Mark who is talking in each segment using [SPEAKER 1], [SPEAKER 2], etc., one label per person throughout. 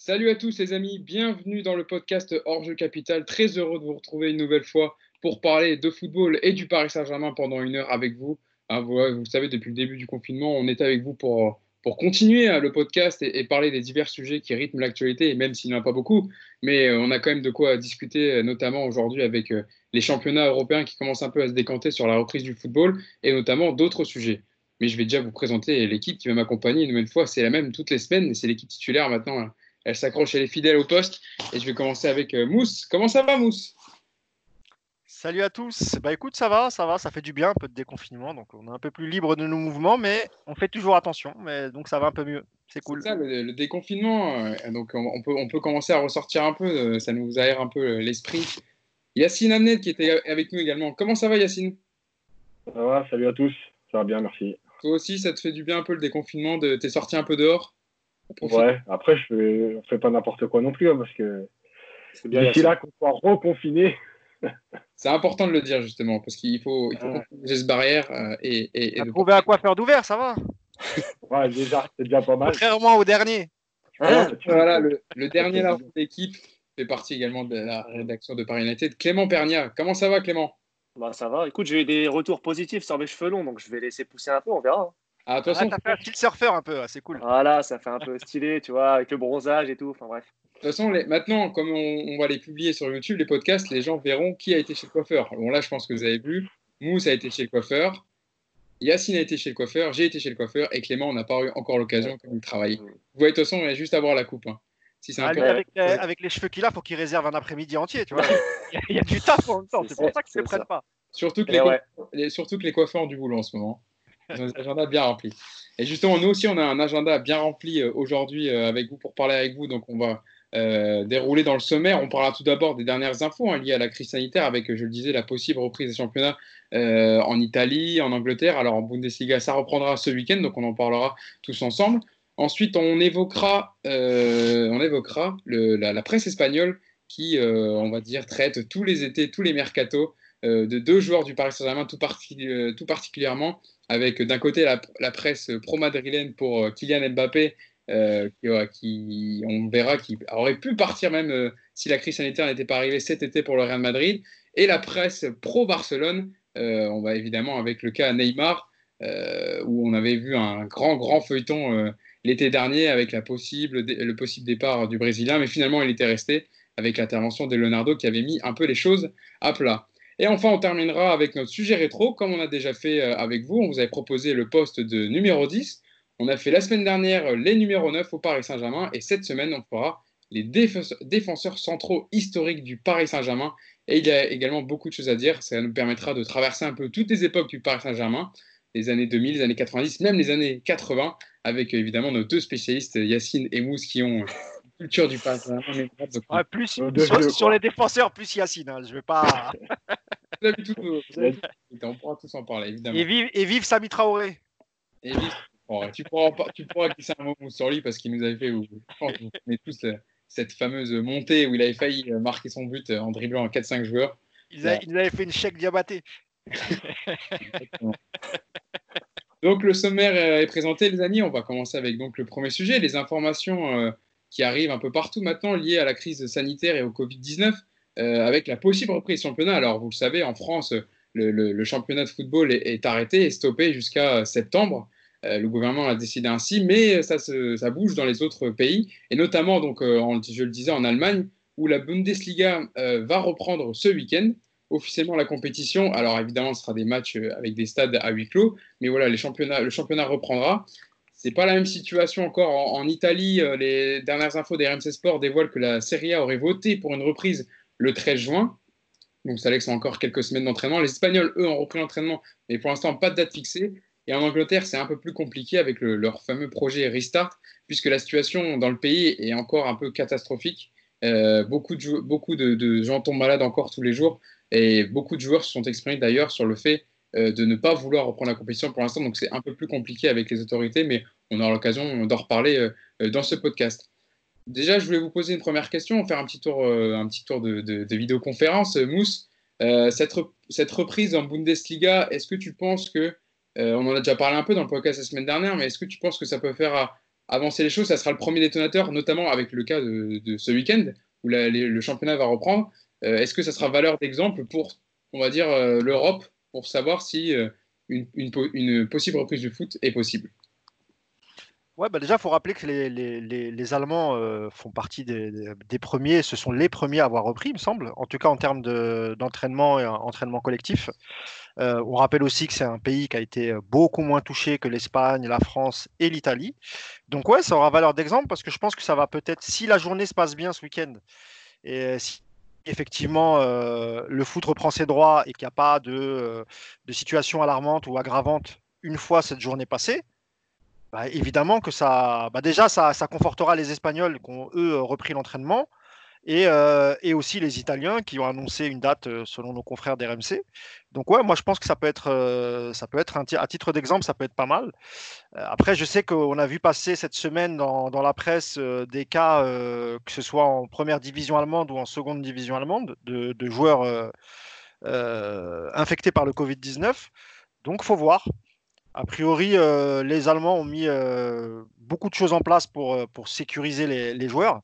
[SPEAKER 1] Salut à tous les amis, bienvenue dans le podcast Hors Jeu Capital. Très heureux de vous retrouver une nouvelle fois pour parler de football et du Paris Saint-Germain pendant une heure avec vous. Hein, vous, savez, depuis le début du confinement, on est avec vous pour, pour continuer hein, le podcast et, parler des divers sujets qui rythment l'actualité, même s'il n'y en a pas beaucoup, mais euh, on a quand même de quoi discuter, euh, notamment aujourd'hui avec euh, les championnats européens qui commencent un peu à se décanter sur la reprise du football et notamment d'autres sujets. Mais je vais déjà vous présenter l'équipe qui va m'accompagner une nouvelle fois. C'est la même toutes les semaines, c'est l'équipe titulaire maintenant. Elle s'accroche, elle est fidèle au poste. Et je vais commencer avec Mousse. Comment ça va, Mousse?
[SPEAKER 2] Salut à tous. Bah écoute, ça va, ça va, ça fait du bien, un peu de déconfinement, donc on est un peu plus libre de nos mouvements, mais on fait toujours attention, mais donc ça va un peu mieux. C'est cool.
[SPEAKER 1] Ça, le, le, déconfinement, euh, donc on peut, on peut commencer à ressortir un peu, euh, ça nous aère un peu l'esprit. Yacine Amnet qui était avec nous également. Comment ça va Yacine?
[SPEAKER 3] Ça va, salut à tous. Ça va bien, merci.
[SPEAKER 1] Toi aussi, ça te fait du bien un peu le déconfinement de... T'es sorti un peu dehors?
[SPEAKER 3] Ouais, après, je fais, on fait pas n'importe quoi non plus, hein, parce que d'ici là qu'on soit reconfiné.
[SPEAKER 1] C'est important de le dire justement, parce qu'il faut, il faut
[SPEAKER 3] Ouais.
[SPEAKER 1] cette barrière euh, et, et, et
[SPEAKER 2] On a
[SPEAKER 1] de-
[SPEAKER 2] trouvé à quoi faire d'ouvert, ça va?
[SPEAKER 3] Ouais, déjà, c'est déjà pas mal.
[SPEAKER 2] Contrairement au dernier.
[SPEAKER 3] Voilà,
[SPEAKER 1] Voilà, le, le dernier larron de l'équipe fait partie également de la rédaction de Paris United. Clément Pernia, comment ça va Clément?
[SPEAKER 4] Bah ça va. Écoute, j'ai eu des retours positifs sur mes cheveux longs, donc je vais laisser pousser un peu, on verra.
[SPEAKER 1] Ah, de toute
[SPEAKER 2] Ah,
[SPEAKER 1] façon,
[SPEAKER 2] t'as fait un style surfeur un peu, c'est cool.
[SPEAKER 4] Voilà, ça fait un peu stylé, tu vois, avec le bronzage et tout. Enfin bref.
[SPEAKER 1] De toute façon, les- maintenant, comme on, on va les publier sur YouTube, les podcasts, les gens verront qui a été chez le coiffeur. Bon, là, je pense que vous avez vu. Mousse a été chez le coiffeur. Yacine a été chez le coiffeur. J'ai été chez le coiffeur. Et Clément, on n'a pas eu encore l'occasion comme il travaille. Vous voyez, de toute façon, il y a juste à voir la coupe. hein. Si c'est un
[SPEAKER 2] Ah,
[SPEAKER 1] peu.
[SPEAKER 2] lui, avec, les, avec les cheveux qu'il a, faut qu'il réserve un après-midi entier, tu vois. Il y a- il y a du taf en même temps,
[SPEAKER 4] C'est
[SPEAKER 2] pour
[SPEAKER 4] ça,
[SPEAKER 2] ça qu'ils ne
[SPEAKER 4] c'est
[SPEAKER 2] se prennent pas.
[SPEAKER 1] Surtout que,
[SPEAKER 4] Et
[SPEAKER 1] les,
[SPEAKER 4] ouais.
[SPEAKER 1] les- surtout que les coiffeurs ont du boulot en ce moment. Ils ont des agendas bien remplis. Et justement, nous aussi, on a un agenda bien rempli euh, aujourd'hui euh, avec vous pour parler avec vous. Donc, on va euh, dérouler dans le sommaire. On parlera tout d'abord des dernières infos hein, liées à la crise sanitaire avec, je le disais, la possible reprise des championnats en Italie, en Angleterre. Alors, en Bundesliga, ça reprendra ce week-end. Donc, on en parlera tous ensemble. Ensuite, on évoquera, on évoquera la, presse espagnole qui, on va dire, traite tous les étés, tous les mercatos de deux joueurs du Paris Saint-Germain, tout particulièrement, avec d'un côté la, presse pro-madrilène pour euh, Kylian Mbappé, euh, qui, on verra, qui aurait pu partir même euh, si la crise sanitaire n'était pas arrivée cet été pour le Real Madrid, et la presse pro-Barcelone, on va évidemment avec le cas Neymar, où on avait vu un grand, grand feuilleton l'été dernier avec le possible départ du Brésilien, mais finalement il était resté avec l'intervention de Leonardo qui avait mis un peu les choses à plat. Et enfin, on terminera avec notre sujet rétro, comme on a déjà fait euh, avec vous. On vous avait proposé le poste de numéro 10. On a fait la semaine dernière euh, les numéros 9 au Paris Saint-Germain. Et cette semaine, on fera les défense- défenseurs centraux historiques du Paris Saint-Germain. Et il y a également beaucoup de choses à dire. Ça nous permettra de traverser un peu toutes les époques du Paris Saint-Germain, les années 2000, les années 90, même les années 80, avec évidemment nos deux spécialistes, Yacine et Mousse, qui ont euh, culture du
[SPEAKER 2] Ouais, plus,
[SPEAKER 3] Euh,
[SPEAKER 2] sur,
[SPEAKER 3] vieux,
[SPEAKER 2] sur
[SPEAKER 3] quoi.
[SPEAKER 2] les défenseurs, plus Yacine. hein, je vais pas.
[SPEAKER 1] Vous avez tout, vous avez tout. on pourra tous en parler, évidemment.
[SPEAKER 2] Et vive, et vive Sami Traoré.
[SPEAKER 1] Et vive- bon, tu, pourras, tu pourras glisser un mot sur lui parce qu'il nous avait fait, vous, je pense que vous connaissez tous euh, cette fameuse montée où il avait failli euh, marquer son but en dribblant 4-5 joueurs.
[SPEAKER 2] Il, a- il nous avait fait une chèque diabaté.
[SPEAKER 1] Donc le sommaire est présenté, les amis. On va commencer avec donc le premier sujet, les informations euh, qui arrivent un peu partout maintenant liées à la crise sanitaire et au Covid-19, euh, avec la possible reprise du championnat. Alors vous le savez, en France, le, championnat de football est, arrêté et stoppé jusqu'à septembre. Euh, le gouvernement a décidé ainsi, mais ça, bouge dans les autres pays, et notamment, donc, euh, je le disais, en Allemagne, où la Bundesliga va reprendre ce week-end officiellement la compétition. Alors évidemment, ce sera des matchs avec des stades à huis clos, mais voilà, le championnat reprendra. C'est pas la même situation encore en, Italie. euh, les dernières infos des RMC Sport dévoilent que la Serie A aurait voté pour une reprise le 13 juin. Donc ça laisse encore quelques semaines d'entraînement. Les Espagnols, eux, ont repris l'entraînement, mais pour l'instant, pas de date fixée. Et en Angleterre, c'est un peu plus compliqué avec le- leur fameux projet Restart, puisque la situation dans le pays est encore un peu catastrophique. Euh, beaucoup de, de, gens tombent malades encore tous les jours, et beaucoup de joueurs se sont exprimés d'ailleurs sur le fait de ne pas vouloir reprendre la compétition pour l'instant. Donc c'est un peu plus compliqué avec les autorités, mais on aura l'occasion d'en reparler euh, euh, dans ce podcast. Déjà, je voulais vous poser une première question, faire un petit tour, euh, un petit tour de, vidéoconférence. Euh, Mousse, euh, cette, cette reprise en Bundesliga, est-ce que tu penses que, euh, on en a déjà parlé un peu dans le podcast la semaine dernière, mais est-ce que tu penses que ça peut faire avancer les choses? Ça sera le premier détonateur, notamment avec le cas de, ce week-end où le championnat va reprendre. Est-ce que ça sera valeur d'exemple pour, on va dire, l'Europe pour savoir si une, possible reprise du foot est possible
[SPEAKER 2] Ouais, bah déjà, il faut rappeler que les, Allemands euh, font partie des, premiers, ce sont les premiers à avoir repris, il me semble, en tout cas en termes d'entraînement et entraînement collectif. Euh, on rappelle aussi que c'est un pays qui a été beaucoup moins touché que l'Espagne, la France et l'Italie. Donc ouais, ça aura valeur d'exemple parce que je pense que ça va peut-être, si la journée se passe bien ce week-end, et si effectivement euh, le foot reprend ses droits et qu'il n'y a pas de, de situation alarmante ou aggravante une fois cette journée passée, bah, évidemment que ça, bah, déjà, ça, confortera les Espagnols qui ont, eux, repris l'entraînement. Euh, et, aussi les Italiens qui ont annoncé une date euh, selon nos confrères d'RMC. Donc ouais, moi je pense que ça peut être, euh, ça peut être à titre d'exemple, ça peut être pas mal. après, je sais qu'on a vu passer cette semaine dans, la presse des cas, que ce soit en première division allemande ou en seconde division allemande, de, de joueurs infectés par le Covid-19. Donc faut voir. A priori, euh, les Allemands ont mis euh, beaucoup de choses en place pour, euh, pour sécuriser les, joueurs.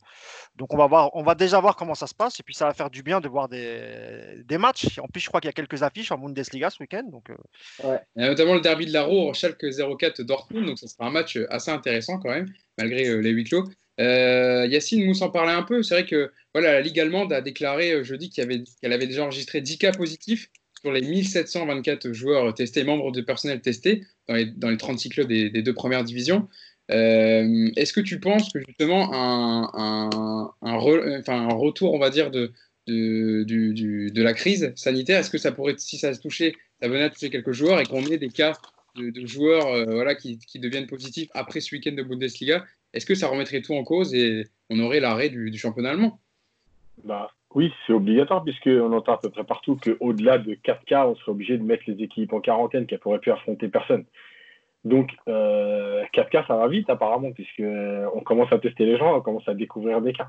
[SPEAKER 2] Donc on va, voir, on va déjà voir comment ça se passe et puis ça va faire du bien de voir des, des matchs. En plus, je crois qu'il y a quelques affiches en Bundesliga ce week-end. Donc,
[SPEAKER 1] ouais. notamment le derby de la Roue, Schalke 04 Dortmund. Donc ça sera un match assez intéressant quand même, malgré les huis clos. Yacine nous en parlait un peu. C'est vrai que voilà, la Ligue allemande a déclaré jeudi qu'elle avait, avait déjà enregistré 10 cas positifs sur les 1724 joueurs testés, membres de personnel testés dans les, dans les 36 clubs des, deux premières divisions. Euh, est-ce que tu penses que justement un, un, un, retour, on va dire, de, de, du, de la crise sanitaire, est-ce que ça pourrait, si ça se touchait, ça venait à toucher quelques joueurs et qu'on ait des cas de, joueurs euh, voilà, qui, qui, deviennent positifs après ce week-end de Bundesliga, est-ce que ça remettrait tout en cause et on aurait l'arrêt du, du championnat allemand?
[SPEAKER 3] Bah, oui, c'est obligatoire puisqu'on entend à peu près partout qu'au-delà de 4 cas, on serait obligé de mettre les équipes en quarantaine qui pourraient plus affronter personne. Donc, euh, 4 cas, ça va vite apparemment puisqu'on commence à tester les gens, on commence à découvrir des cas.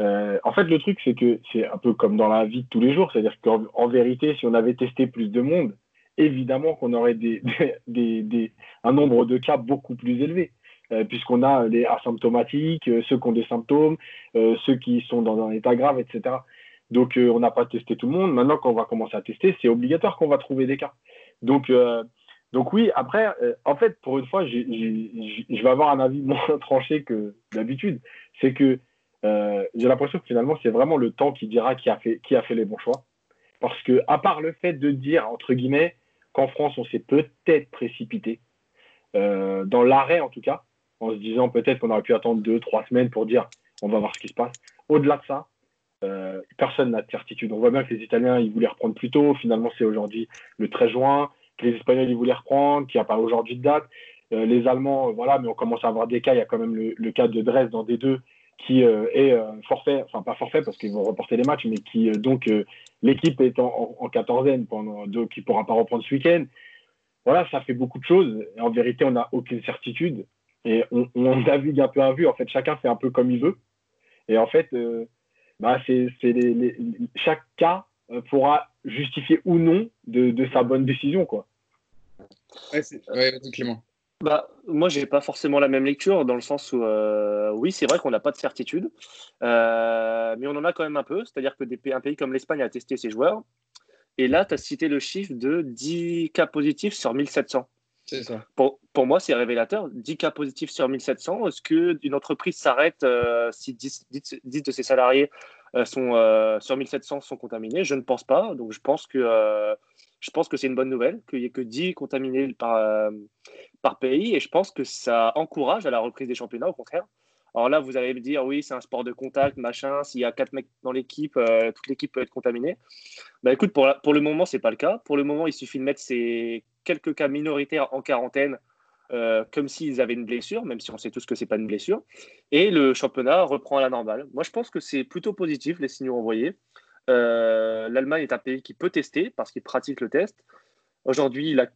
[SPEAKER 3] Euh, en fait, le truc, c'est que c'est un peu comme dans la vie de tous les jours. C'est-à-dire qu'en vérité, si on avait testé plus de monde, évidemment qu'on aurait des, un nombre de cas beaucoup plus élevé. Euh, puisqu'on a les asymptomatiques, euh, ceux qui ont des symptômes, euh, ceux qui sont dans un état grave, etc. Donc, on n'a pas testé tout le monde. Maintenant qu'on va commencer à tester, c'est obligatoire qu'on va trouver des cas. Donc, donc oui, après, en fait, pour une fois, je vais avoir un avis moins tranché que d'habitude. C'est que j'ai l'impression que finalement, c'est vraiment le temps qui dira qui a fait, qui a fait les bons choix. Parce que, à part le fait de dire, entre guillemets, qu'en France, on s'est peut-être précipité, dans l'arrêt en tout cas, en se disant peut-être qu'on aurait pu attendre deux, trois semaines pour dire on va voir ce qui se passe. Au-delà de ça, euh, personne n'a de certitude. On voit bien que les Italiens, ils voulaient reprendre plus tôt. Finalement, c'est aujourd'hui le 13 juin. Que les Espagnols, ils voulaient reprendre, qu'il n'y a pas aujourd'hui de date. Euh, les Allemands, voilà, mais on commence à avoir des cas. Il y a quand même le, cas de Dresde dans D2 qui euh, est forfait, enfin pas forfait parce qu'ils vont reporter les matchs, mais qui donc l'équipe est en, en, quatorzaine pendant donc qui pourra pas reprendre ce week-end. Voilà, ça fait beaucoup de choses. En vérité, on n'a aucune certitude. Et on, on, navigue un peu à vue. En fait, chacun fait un peu comme il veut. Et en fait, euh, bah, c'est, les, chaque cas euh, pourra justifier ou non de, de, sa bonne décision. Quoi.
[SPEAKER 1] Ouais, ouais, Clément.
[SPEAKER 4] Bah, moi, j'ai pas forcément la même lecture dans le sens où, euh, oui, c'est vrai qu'on n'a pas de certitude, mais on en a quand même un peu. C'est-à-dire que des, un pays comme l'Espagne a testé ses joueurs. Et là, tu as cité le chiffre de 10 cas positifs sur 1700. Pour, pour moi, c'est révélateur. 10 cas positifs sur 1700. Est-ce qu'une entreprise s'arrête euh, si 10, de ses salariés euh, sont, euh, sur 1700 sont contaminés? Je ne pense pas. Donc, je pense que, je que c'est une bonne nouvelle qu'il n'y ait que 10 contaminés par, par pays. Et je pense que ça encourage à la reprise des championnats, au contraire. Alors là, vous allez me dire, oui, c'est un sport de contact, machin. S'il y a 4 mecs dans l'équipe, toute l'équipe peut être contaminée. Bah écoute, pour, pour le moment, ce n'est pas le cas. Pour le moment, il suffit de mettre ces quelques cas minoritaires en quarantaine, euh, comme s'ils avaient une blessure, même si on sait tous que ce n'est pas une blessure. Et le championnat reprend à la normale. Moi, je pense que c'est plutôt positif, les signaux envoyés. Euh, L'Allemagne est un pays qui peut tester parce qu'il pratique le test. Aujourd'hui, il a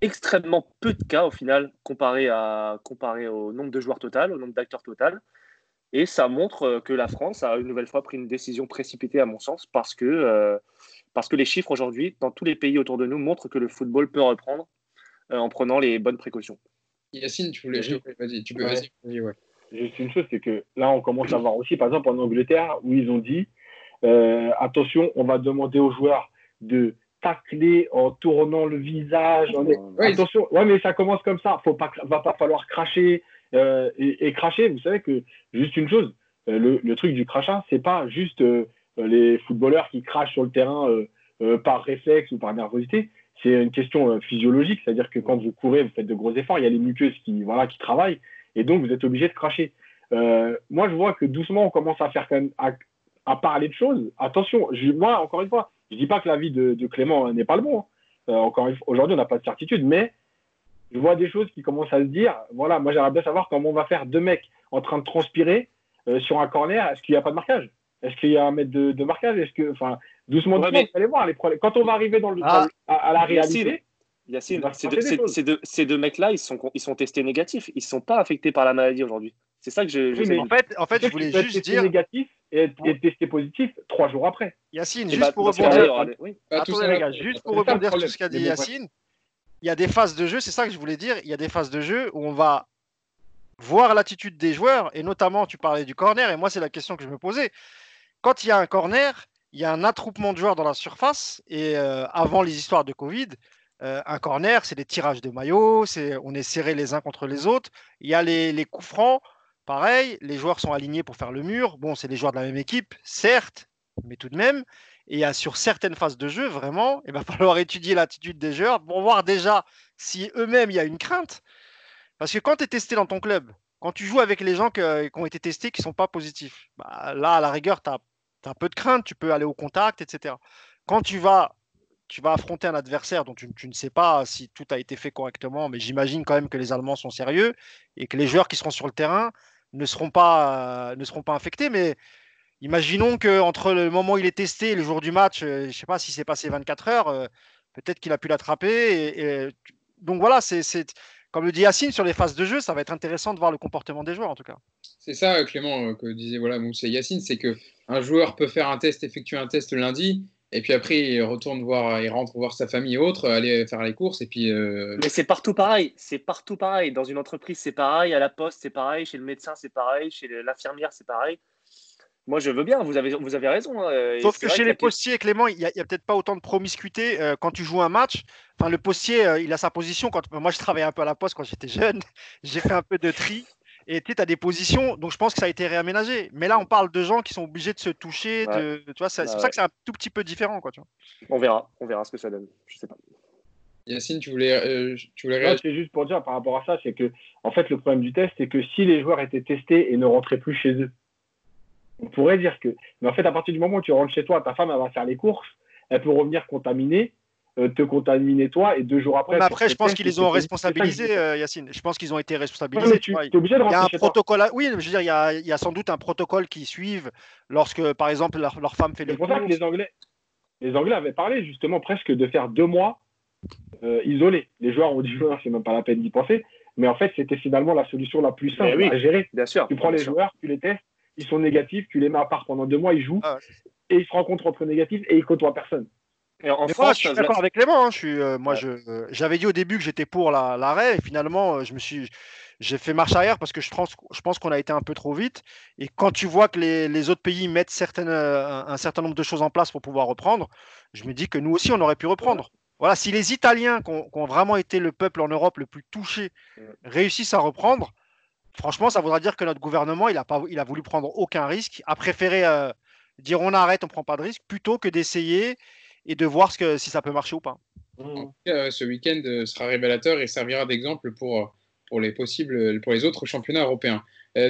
[SPEAKER 4] extrêmement peu de cas au final comparé, à, comparé au nombre de joueurs total, au nombre d'acteurs total. Et ça montre que la France a une nouvelle fois pris une décision précipitée, à mon sens, parce que euh, parce que les chiffres aujourd'hui, dans tous les pays autour de nous, montrent que le football peut reprendre euh, en prenant les bonnes précautions.
[SPEAKER 1] Yacine, tu voulais. Vas-y, tu peux.
[SPEAKER 3] Ouais.
[SPEAKER 1] Vas-y, vas-y, ouais.
[SPEAKER 3] Juste une chose, c'est que là, on commence à voir aussi, par exemple, en Angleterre, où ils ont dit euh, attention, on va demander aux joueurs de tacler en tournant le visage. en-
[SPEAKER 1] Ouais,
[SPEAKER 3] attention, ouais, mais ça commence comme ça. Faut pas, va pas falloir cracher euh, et, et cracher. Vous savez que juste une chose, euh, le, le truc du crachat, c'est pas juste euh, les footballeurs qui crachent sur le terrain euh, par réflexe ou par nervosité. C'est une question physiologique, c'est-à-dire que quand vous courez, vous faites de gros efforts, il y a les muqueuses qui, voilà, qui travaillent, et donc vous êtes obligé de cracher. Moi, je vois que doucement, on commence à faire quand même à, à parler de choses. Attention, je- moi, encore une fois, je dis pas que l'avis de, de Clément euh, n'est pas le bon. hein. Euh, encore aujourd'hui, on n'a pas de certitude, mais je vois des choses qui commencent à se dire. Voilà, moi, j'aimerais bien savoir comment on va faire deux mecs en train de transpirer euh, sur un corner. Est-ce qu'il n'y a pas de marquage? Est-ce qu'il y a un mètre de, de marquage? Est-ce que, enfin, doucement,
[SPEAKER 4] Ouais,
[SPEAKER 3] doucement,
[SPEAKER 4] mais-
[SPEAKER 3] vous allez voir les problèmes. Quand on va arriver dans le,
[SPEAKER 2] Ah.
[SPEAKER 3] à, à la réalité,
[SPEAKER 4] Yacine, ces deux, ces- deux- ces deux mecs-là, ils sont, ils sont testés négatifs. Ils ne sont pas affectés par la maladie aujourd'hui. C'est ça que je, je
[SPEAKER 3] Oui, mais-
[SPEAKER 2] En fait, en fait, je voulais juste dire,
[SPEAKER 3] négatif et, être- et testé positif trois jours après.
[SPEAKER 2] Yacine, juste
[SPEAKER 4] bah,
[SPEAKER 2] pour rebondir,
[SPEAKER 4] oui.
[SPEAKER 2] Attendez les gars, juste pour rebondir sur ce qu'a dit Yacine, il y a des phases de jeu, c'est ça que je voulais dire, il y a des phases de jeu où on va voir l'attitude des joueurs, et notamment tu parlais du corner, et moi c'est la question que je me posais. Quand il y a un corner, il y a un attroupement de joueurs dans la surface, et euh, avant les histoires de Covid, euh, un corner, c'est des tirages de maillots, c'est, on est serrés les uns contre les autres, il y a les, les coups francs, pareil, les joueurs sont alignés pour faire le mur, bon c'est les joueurs de la même équipe, certes, mais tout de même, et a sur certaines phases de jeu, vraiment, il va falloir étudier l'attitude des joueurs pour voir déjà si eux-mêmes il y a une crainte. Parce que quand tu es testé dans ton club, quand tu joues avec les gens que- qui ont été testés qui ne sont pas positifs, bah, là, à la rigueur, tu as, un peu de crainte, tu peux aller au contact, etc. Quand tu vas, tu vas affronter un adversaire dont tu, ne sais pas si tout a été fait correctement, mais j'imagine quand même que les Allemands sont sérieux et que les joueurs qui seront sur le terrain ne seront pas, euh, ne seront pas infectés. Mais imaginons qu'entre le moment où il est testé et le jour du match, euh, je ne sais pas si c'est passé 24 heures, euh, peut-être qu'il a pu l'attraper. Donc voilà, c'est, comme le dit Yacine, sur les phases de jeu, ça va être intéressant de voir le comportement des joueurs en tout cas.
[SPEAKER 1] C'est ça, Clément, que disait voilà, Yacine, c'est que un joueur peut faire un test, effectuer un test lundi, et puis après il retourne voir, il rentre voir sa famille et autres, aller faire les courses, et puis euh,
[SPEAKER 4] Mais c'est partout pareil. C'est partout pareil. Dans une entreprise, c'est pareil. À la poste, c'est pareil. Chez le médecin, c'est pareil. Chez l'infirmière, c'est pareil. Moi, je veux bien. Vous avez, vous avez raison. hein,
[SPEAKER 2] Sauf que chez les
[SPEAKER 4] a-
[SPEAKER 2] postiers, Clément, il n'y a, il y a peut-être pas autant de promiscuité euh, quand tu joues un match. Enfin, le postier, euh, il a sa position. Quand... Moi, je travaillais un peu à la poste quand j'étais jeune. J'ai fait un peu de tri. Et tu as des positions, donc je pense que ça a été réaménagé. Mais là, on parle de gens qui sont obligés de se toucher.
[SPEAKER 4] Ouais.
[SPEAKER 2] De... Tu vois, c'est pour ça que c'est un tout petit peu différent. Quoi, tu vois.
[SPEAKER 4] On verra. On verra ce que ça donne. Je sais pas.
[SPEAKER 1] Yacine, tu voulais, euh, tu voulais réagir
[SPEAKER 3] c'est juste pour dire par rapport à ça, c'est que en fait le problème du test, c'est que si les joueurs étaient testés et ne rentraient plus chez eux, on pourrait dire que. Mais en fait, à partir du moment où tu rentres chez toi, ta femme elle va faire les courses, elle peut revenir contaminée, te contaminer toi, et deux jours après.
[SPEAKER 2] Mais après, je pense
[SPEAKER 3] tests,
[SPEAKER 2] qu'ils les
[SPEAKER 3] c'est
[SPEAKER 2] ont.
[SPEAKER 3] C'est
[SPEAKER 2] responsabilisés, euh, Yacine. Je pense qu'ils ont été responsabilisés. tu
[SPEAKER 3] es obligé de
[SPEAKER 2] Il y a un protocole. à- Oui, je veux dire, il y a, il y a sans doute un protocole qui suivent lorsque, par exemple, leur, leur femme fait
[SPEAKER 3] C'est
[SPEAKER 2] les
[SPEAKER 3] pour ça que les Anglais, les Anglais avaient parlé justement presque de faire deux mois euh, isolés. Les joueurs ont dit non, c'est même pas la peine d'y penser. Mais en fait, c'était finalement la solution la plus simple
[SPEAKER 4] oui.
[SPEAKER 3] à gérer.
[SPEAKER 4] Bien sûr.
[SPEAKER 3] Tu prends les
[SPEAKER 4] sûr.
[SPEAKER 3] joueurs, tu les testes, ils sont négatifs, tu les mets à part pendant deux mois, ils jouent
[SPEAKER 2] Ah
[SPEAKER 3] et ils se rencontrent entre négatifs et ils côtoient personne.
[SPEAKER 4] Et en
[SPEAKER 2] Mais moi,
[SPEAKER 4] France,
[SPEAKER 2] je suis d'accord avec Clément. hein, Je suis, euh, moi,
[SPEAKER 4] Ouais.
[SPEAKER 2] je, euh, j'avais dit au début que j'étais pour la- l'arrêt, et finalement, euh, je me suis, j'ai fait marche arrière parce que je pense, je pense qu'on a été un peu trop vite. Et quand tu vois que les, les autres pays mettent certaines, un, un certain nombre de choses en place pour pouvoir reprendre, je me dis que nous aussi, on aurait pu reprendre. Voilà, si les Italiens, qui ont, vraiment été le peuple en Europe le plus touché,
[SPEAKER 4] Ouais.
[SPEAKER 2] réussissent à reprendre, franchement, ça voudra dire que notre gouvernement, il a, pas, il a voulu prendre aucun risque, a préféré dire on arrête, on prend pas de risque, plutôt que d'essayer et de voir si ça peut marcher ou pas.
[SPEAKER 1] Euh, ce week-end euh, sera révélateur et servira d'exemple pour, euh, les possibles, pour les autres championnats européens.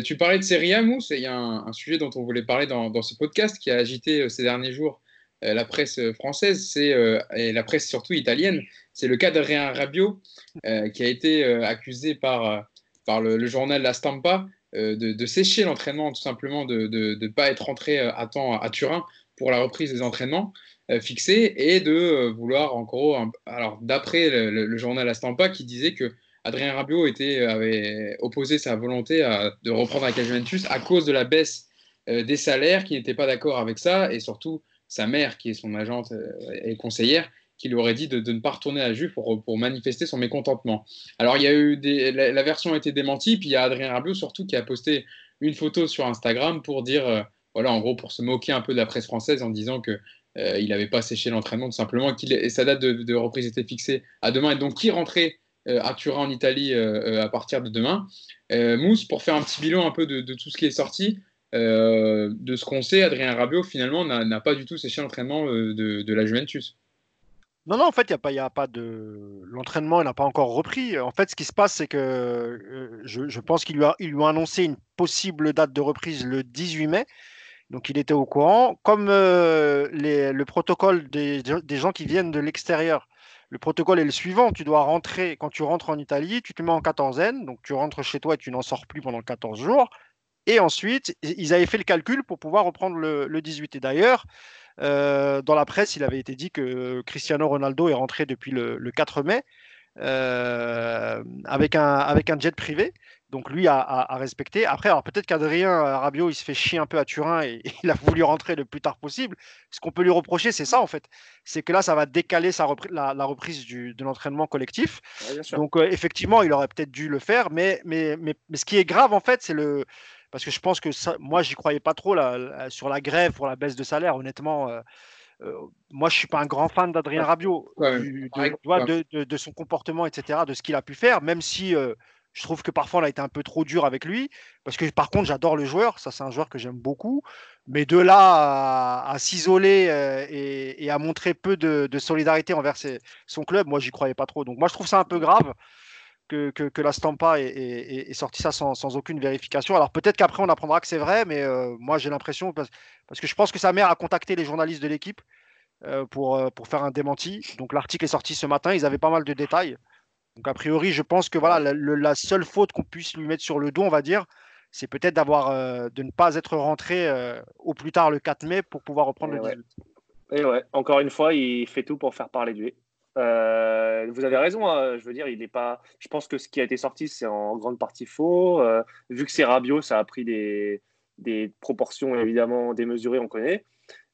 [SPEAKER 1] Tu parlais de Serie A, Mousse, il y a un, sujet dont on voulait parler dans, ce podcast qui a agité ces derniers jours la presse française, et la presse surtout italienne. C'est le cas d'Adrien Rabiot qui a été accusé par, par le, journal La Stampa de, de sécher l'entraînement, tout simplement, de ne pas être rentré à temps à Turin pour la reprise des entraînements euh, fixés et de euh, vouloir, en gros, alors d'après le, journal La Stampa qui disait que Adrien Rabiot avait opposé sa volonté de reprendre avec la Juventus à cause de la baisse euh, des salaires, qui n'était pas d'accord avec ça, et surtout sa mère, qui est son agente et conseillère, qui lui aurait dit de, ne pas retourner à Juve pour, pour, manifester son mécontentement. Alors, il y a eu des, la, version a été démentie, puis il y a Adrien Rabiot surtout qui a posté une photo sur Instagram pour dire, voilà, en gros, pour se moquer un peu de la presse française en disant que euh, il n'avait pas séché l'entraînement, tout simplement, et sa date de, reprise était fixée à demain, et donc qui rentrait euh, à Turin en Italie à partir de demain? Mousse, pour faire un petit bilan un peu de, tout ce qui est sorti, de ce qu'on sait, Adrien Rabiot finalement n'a pas du tout séché l'entraînement de, la Juventus.
[SPEAKER 2] Non, non, en fait, il n'y a, pas, a pas de. L'entraînement n'a pas encore repris. En fait, ce qui se passe, c'est que euh, je, pense qu'ils lui, lui, ont annoncé une possible date de reprise le 18 mai. Donc, il était au courant. Comme euh, le protocole des, gens qui viennent de l'extérieur, le protocole est le suivant. Tu dois rentrer, quand tu rentres en Italie, tu te mets en quatorzaine. Donc, tu rentres chez toi et tu n'en sors plus pendant 14 jours. Et ensuite, ils avaient fait le calcul pour pouvoir reprendre le, le 18. Et d'ailleurs, euh, dans la presse, il avait été dit que Cristiano Ronaldo est rentré depuis le, 4 mai euh, avec un jet privé. Donc lui a, a, respecté. Après, alors peut-être qu'Adrien Rabiot, il se fait chier un peu à Turin et, il a voulu rentrer le plus tard possible. Ce qu'on peut lui reprocher, c'est ça en fait. C'est que là, ça va décaler sa la, reprise du, de l'entraînement collectif. Donc euh, effectivement, il aurait peut-être dû le faire. Mais, mais, mais, mais, ce qui est grave en fait, c'est le parce que je pense que ça, moi, j'y croyais pas trop là, sur la grève pour la baisse de salaire. Honnêtement, euh, euh, moi, je suis pas un grand fan d'Adrien Rabiot, de, son comportement, etc., de ce qu'il a pu faire, même si euh, je trouve que parfois on a été un peu trop dur avec lui. Parce que par contre, j'adore le joueur, ça, c'est un joueur que j'aime beaucoup. Mais de là à, s'isoler et, à montrer peu de, solidarité envers son club, moi, j'y croyais pas trop. Donc, moi, je trouve ça un peu grave que, la Stampa ait, sorti ça sans, aucune vérification. Alors peut-être qu'après on apprendra que c'est vrai, mais euh, moi j'ai l'impression, parce, que je pense que sa mère a contacté les journalistes de l'équipe euh, euh, pour faire un démenti. Donc l'article est sorti ce matin, ils avaient pas mal de détails. Donc a priori, je pense que voilà, la, seule faute qu'on puisse lui mettre sur le dos, on va dire, c'est peut-être d'avoir de ne pas être rentré au plus tard le 4 mai pour pouvoir reprendre le 18.
[SPEAKER 4] Et ouais, encore une fois, il fait tout pour faire parler de lui. Euh, vous avez raison, hein, je veux dire, il n'est pas. Je pense que ce qui a été sorti, c'est en grande partie faux. Euh, vu que c'est Rabiot, ça a pris des, des, proportions évidemment démesurées, on connaît.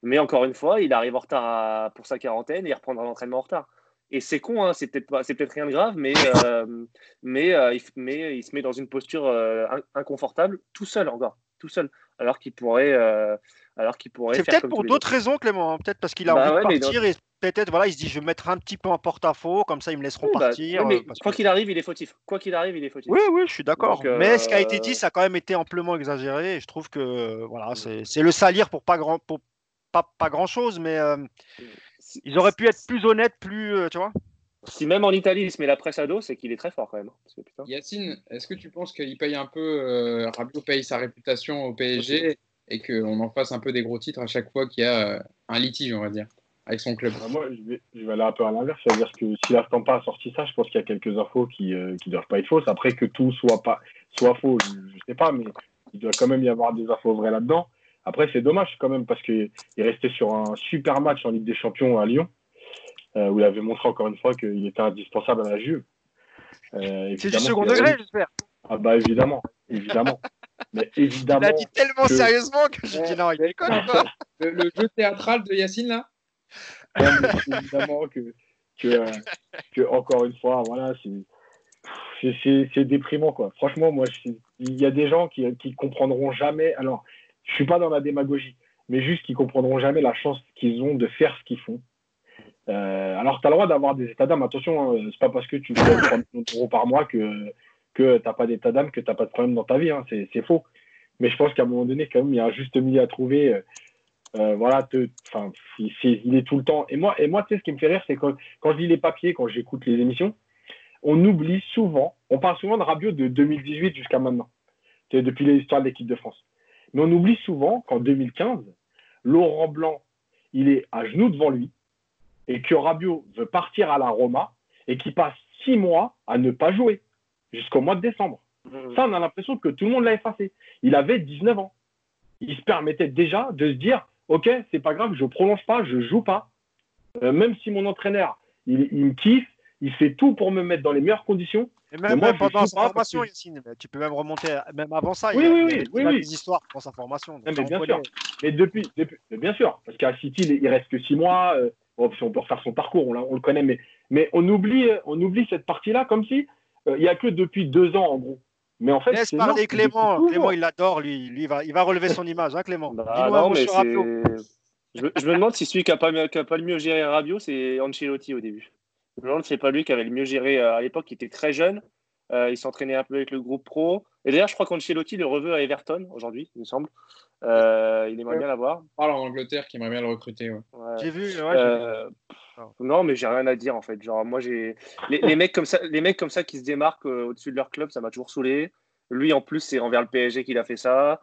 [SPEAKER 4] Mais encore une fois, il arrive en retard pour sa quarantaine et il reprendra l'entraînement en retard. Et c'est con, hein, c'est peut-être peut rien de grave, mais, euh, mais, il, mais, il se met dans une posture inconfortable, tout seul encore, tout seul, alors qu'il pourrait. alors qu'il pourrait.
[SPEAKER 2] C'est peut-être pour d'autres raisons, Clément. Hein, peut-être parce qu'il a bah envie de partir et peut-être voilà, il se dit je vais mettre un petit peu en porte-à-faux, comme ça ils me laisseront bah, partir.
[SPEAKER 4] mais euh, quoi qu'il arrive, il est fautif. Quoi qu'il arrive, il est fautif.
[SPEAKER 2] Oui, oui, je suis d'accord. Mais ce qui a été dit, euh, ça a quand même été amplement exagéré. Et je trouve que voilà, mm. c'est le salir pour pas grand, pour pas, pas grand chose, mais euh, ils auraient pu être plus honnêtes, plus, tu vois.
[SPEAKER 4] Si même en Italie il se met la presse à dos, c'est qu'il est très fort quand même.
[SPEAKER 1] Hein, Yacine, est-ce que tu penses qu'il paye un peu, Rabiot paye sa réputation au PSG et qu'on en fasse un peu des gros titres à chaque fois qu'il y a un litige, on va dire avec son club?
[SPEAKER 3] Bah, Moi, je vais, je vais, aller un peu à l'inverse. C'est-à-dire que si la Stampa a sorti ça, je pense qu'il y a quelques infos qui ne euh, doivent pas être fausses. Après, que tout soit, pas, soit faux, je ne sais pas, mais il doit quand même y avoir des infos vraies là-dedans. Après, c'est dommage quand même parce qu'il restait sur un super match en Ligue des Champions à Lyon, euh, où il avait montré encore une fois qu'il était indispensable à la Juve.
[SPEAKER 2] Euh, c'est du second degré, j'espère.
[SPEAKER 3] Ah bah évidemment, évidemment. Mais évidemment. Il a
[SPEAKER 2] dit tellement sérieusement que je dis non, il déconne
[SPEAKER 1] le, le jeu théâtral de Yacine là
[SPEAKER 3] évidemment que, que, que, encore une fois, voilà, c'est déprimant, quoi. Franchement, moi, il y a des gens qui, qui comprendront jamais. Alors, je suis pas dans la démagogie, mais juste qui comprendront jamais la chance qu'ils ont de faire ce qu'ils font. Euh, alors, tu as le droit d'avoir des états d'âme. Attention, hein, c'est pas parce que tu fais 3 millions d'euros par mois que, que tu pas d'état d'âme, que tu pas de problème dans ta vie. Hein. C'est faux. Mais je pense qu'à un moment donné, quand même, il y a un juste milieu à trouver. Euh, euh, voilà, il est tout le temps. Et moi, et moi tu sais, ce qui me fait rire, c'est quand, quand je lis les papiers, quand j'écoute les émissions, on oublie souvent, on parle souvent de Rabiot de 2018 jusqu'à maintenant, depuis l'histoire de l'équipe de France. Mais on oublie souvent qu'en 2015, Laurent Blanc, il est à genoux devant lui et que Rabiot veut partir à la Roma et qu'il passe six mois à ne pas jouer jusqu'au mois de décembre. Mmh. Ça, on a l'impression que tout le monde l'a effacé. Il avait 19 ans. Il se permettait déjà de se dire ok, c'est pas grave, je prolonge pas, je joue pas. Euh, même si mon entraîneur, il, me kiffe, il fait tout pour me mettre dans les meilleures conditions.
[SPEAKER 2] Et même, pendant sa formation, Yacine, tu peux même remonter, même avant ça,
[SPEAKER 3] oui, il y a, oui, oui, oui, oui.
[SPEAKER 2] des histoires pendant sa formation.
[SPEAKER 3] mais bien sûr. Mais depuis, bien sûr, parce qu'à City, il, reste que six mois. Euh, bon, si on peut refaire son parcours, on, on le connaît, mais, mais on, oublie, on oublie cette partie-là comme si il n'y a que depuis deux ans, en gros. Mais en fait,
[SPEAKER 2] Laisse parler Clément. Clément, il l'adore, lui. lui il, va, il va relever son image, hein, Clément.
[SPEAKER 4] Bah, non, mais je, je, me demande si celui qui n'a pas, pas, le mieux géré Rabiot, c'est Ancelotti au début. Je me demande si c'est pas lui qui avait le mieux géré à l'époque, qui était très jeune. Euh, il s'entraînait un peu avec le groupe pro. Et d'ailleurs, je crois qu'Ancelotti le reveut à Everton aujourd'hui, il me semble. Euh, il aimerait bien l'avoir.
[SPEAKER 1] parle en Angleterre qui aimerait bien le recruter.
[SPEAKER 2] J'ai vu.
[SPEAKER 4] Euh, non, mais j'ai rien à dire en fait. Genre, moi, j'ai les, mecs comme ça, les mecs comme ça qui se démarquent au-dessus de leur club, ça m'a toujours saoulé. Lui, en plus, c'est envers le PSG qu'il a fait ça.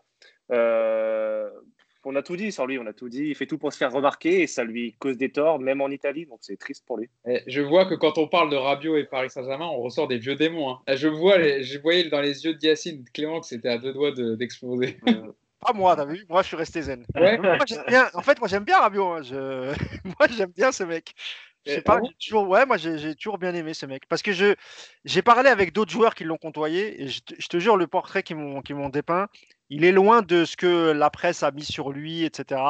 [SPEAKER 4] Euh, on a tout dit sur lui, on a tout dit. Il fait tout pour se faire remarquer et ça lui cause des torts, même en Italie. Donc c'est triste pour lui.
[SPEAKER 1] Eh, je vois que quand on parle de Rabiot et Paris Saint-Germain, on ressort des vieux démons. Hein. Eh, je vois, je voyais dans les yeux de Yacine Clément que c'était à deux doigts d'exploser.
[SPEAKER 2] Pas moi, t'as vu? Moi, je suis resté zen. bien, en fait, moi, j'aime bien Rabiot. Hein. Je... moi, j'aime bien ce mec. Je sais pas, toujours, ouais, moi j'ai toujours bien aimé ce mec. Parce que je j'ai parlé avec d'autres joueurs qui l'ont côtoyé et je te, jure, le portrait qu'ils m'ont dépeint, il est loin de ce que la presse a mis sur lui, etc.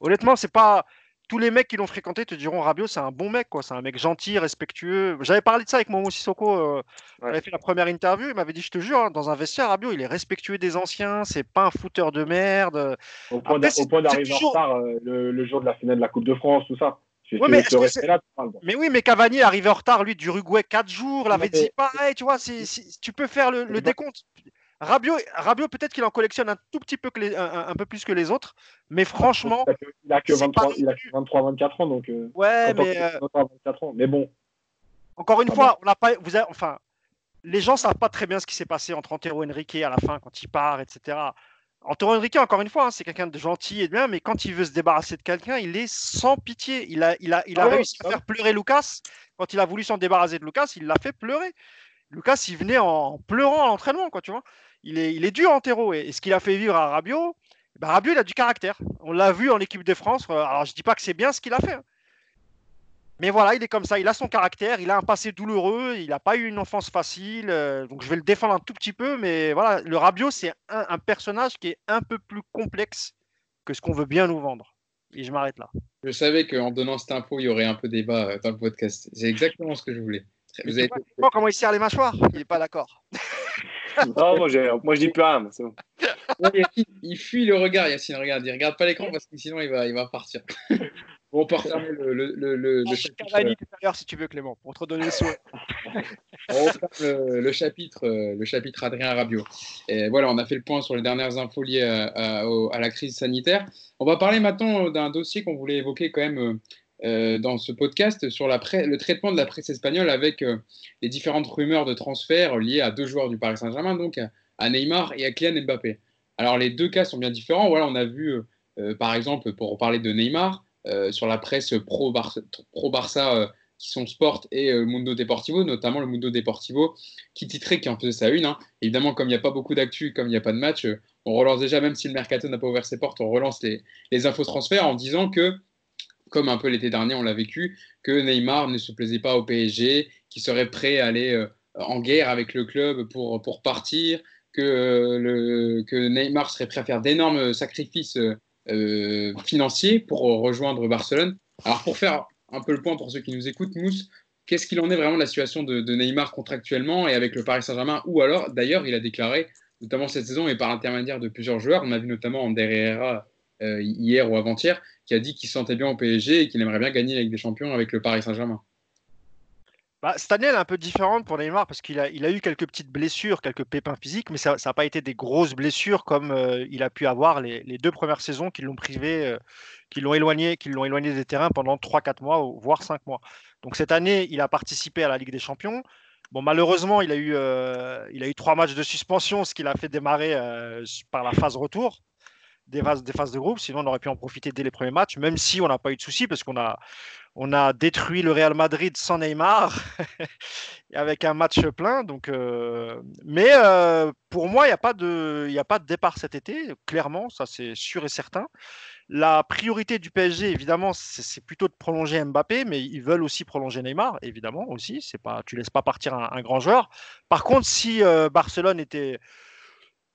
[SPEAKER 2] Honnêtement, c'est pas. Tous les mecs qui l'ont fréquenté te diront Rabiot, c'est un bon mec, quoi. C'est un mec gentil, respectueux. J'avais parlé de ça avec Momo Sissoko. Euh, ouais. fait la première interview. Il m'avait dit Je te jure, hein, dans un vestiaire, Rabiot, il est respectueux des anciens. C'est pas un fouteur de merde.
[SPEAKER 3] Au point d'arriver en retard euh, le, jour de la finale de la Coupe de France, tout ça
[SPEAKER 2] mais, oui, mais Cavani est arrivé en retard, lui, d'Uruguay 4 jours, l'avait dit pareil, tu vois, tu peux faire le, décompte. Rabiot, Rabiot peut-être qu'il en collectionne un tout petit peu, que les, un, peu plus que les autres, mais franchement.
[SPEAKER 3] Il a que 23-24 ans, donc. Euh,
[SPEAKER 2] ouais, mais. Euh,
[SPEAKER 3] ans. Mais bon.
[SPEAKER 2] Encore une fois, on n'a pas. Vous enfin, les gens savent pas très bien ce qui s'est passé entre Antero Henrique à la fin, quand il part, etc. Antonio Henrique, encore une fois, hein, c'est quelqu'un de gentil et de bien, mais quand il veut se débarrasser de quelqu'un, il est sans pitié. Il a, il a, il a ah réussi à faire pleurer Lucas. Quand il a voulu s'en débarrasser de Lucas, il l'a fait pleurer. Lucas, il venait en pleurant à l'entraînement, quoi, tu vois. Il est, il est dur, Antero. Et, et ce qu'il a fait vivre à Rabiot, bah, Rabiot, il a du caractère. On l'a vu en équipe de France. Euh, alors, je dis pas que c'est bien ce qu'il a fait. Hein. Mais voilà, il est comme ça, il a son caractère, il a un passé douloureux, il n'a pas eu une enfance facile, euh, donc je vais le défendre un tout petit peu, mais voilà, le Rabiot, c'est un, personnage qui est un peu plus complexe que ce qu'on veut bien nous vendre. Et je m'arrête là.
[SPEAKER 1] Je savais qu'en donnant cette info, il y aurait un peu débat euh, dans le podcast. C'est exactement ce que je voulais.
[SPEAKER 2] Vous avez... comment il serre les mâchoires Il n'est pas d'accord.
[SPEAKER 4] non, moi, moi, je dis plus rien.
[SPEAKER 1] il, fuit le regard, Yacine. Regarde, il regarde pas l'écran parce que sinon il va, il va partir. Bon, on peut refermer le, le, le, le
[SPEAKER 2] chapitre. Euh, tout à l'heure, si tu veux, Clément, pour te donner le souhait.
[SPEAKER 1] on referme le, chapitre, euh, le chapitre Adrien Rabiot. Et voilà, on a fait le point sur les dernières infos liées à, à, la crise sanitaire. On va parler maintenant d'un dossier qu'on voulait évoquer quand même euh, dans ce podcast sur le traitement de la presse espagnole avec les différentes rumeurs de transfert liées à deux joueurs du Paris Saint-Germain, donc à, Neymar et à Kylian Mbappé. Alors les deux cas sont bien différents. Voilà, on a vu, par exemple, pour parler de Neymar, euh, sur la presse pro-Barça pro euh, qui sont Sport et euh, Mundo Deportivo, notamment le Mundo Deportivo, qui titrait, qui en faisait sa une. Hein. Évidemment, comme il n'y a pas beaucoup d'actu, comme il n'y a pas de match, on relance déjà, même si le mercato n'a pas ouvert ses portes, on relance les, les infos transferts en disant que, comme un peu l'été dernier, on l'a vécu, que Neymar ne se plaisait pas au PSG, qu'il serait prêt à aller en guerre avec le club pour, pour partir, que, le, que Neymar serait prêt à faire d'énormes sacrifices euh, financier pour rejoindre Barcelone. Alors pour faire un peu le point pour ceux qui nous écoutent, Mousse, qu'est-ce qu'il en est vraiment de la situation de, Neymar contractuellement et avec le Paris Saint-Germain? Ou alors, d'ailleurs, il a déclaré, notamment cette saison et par l'intermédiaire de plusieurs joueurs, on a vu notamment en Herrera euh, hier ou avant-hier, qui a dit qu'il se sentait bien au PSG et qu'il aimerait bien gagner avec des champions avec le Paris Saint-Germain.
[SPEAKER 2] Bah, cette année, elle est un peu différente pour Neymar parce qu'il a, il a eu quelques petites blessures, quelques pépins physiques, mais ça n'a pas été des grosses blessures comme euh, il a pu avoir les, deux premières saisons qui l'ont privé, euh, qui l'ont éloigné, qui l'ont éloigné des terrains pendant 3-4 mois, voire 5 mois. Donc cette année, il a participé à la Ligue des Champions. Bon, malheureusement, il a eu, euh, il a eu trois matchs de suspension, ce qui l'a fait démarrer par la phase retour des phases, de groupe. Sinon, on aurait pu en profiter dès les premiers matchs, même si on n'a pas eu de soucis parce qu'on a, on a détruit le Real Madrid sans Neymar avec un match plein. Donc, euh, mais euh, pour moi, il n'y a, pas de, a pas de départ cet été, clairement, ça c'est sûr et certain. La priorité du PSG, évidemment, c'est plutôt de prolonger Mbappé, mais ils veulent aussi prolonger Neymar, évidemment aussi. Pas, tu laisses pas partir un, grand joueur. Par contre, si euh, Barcelone était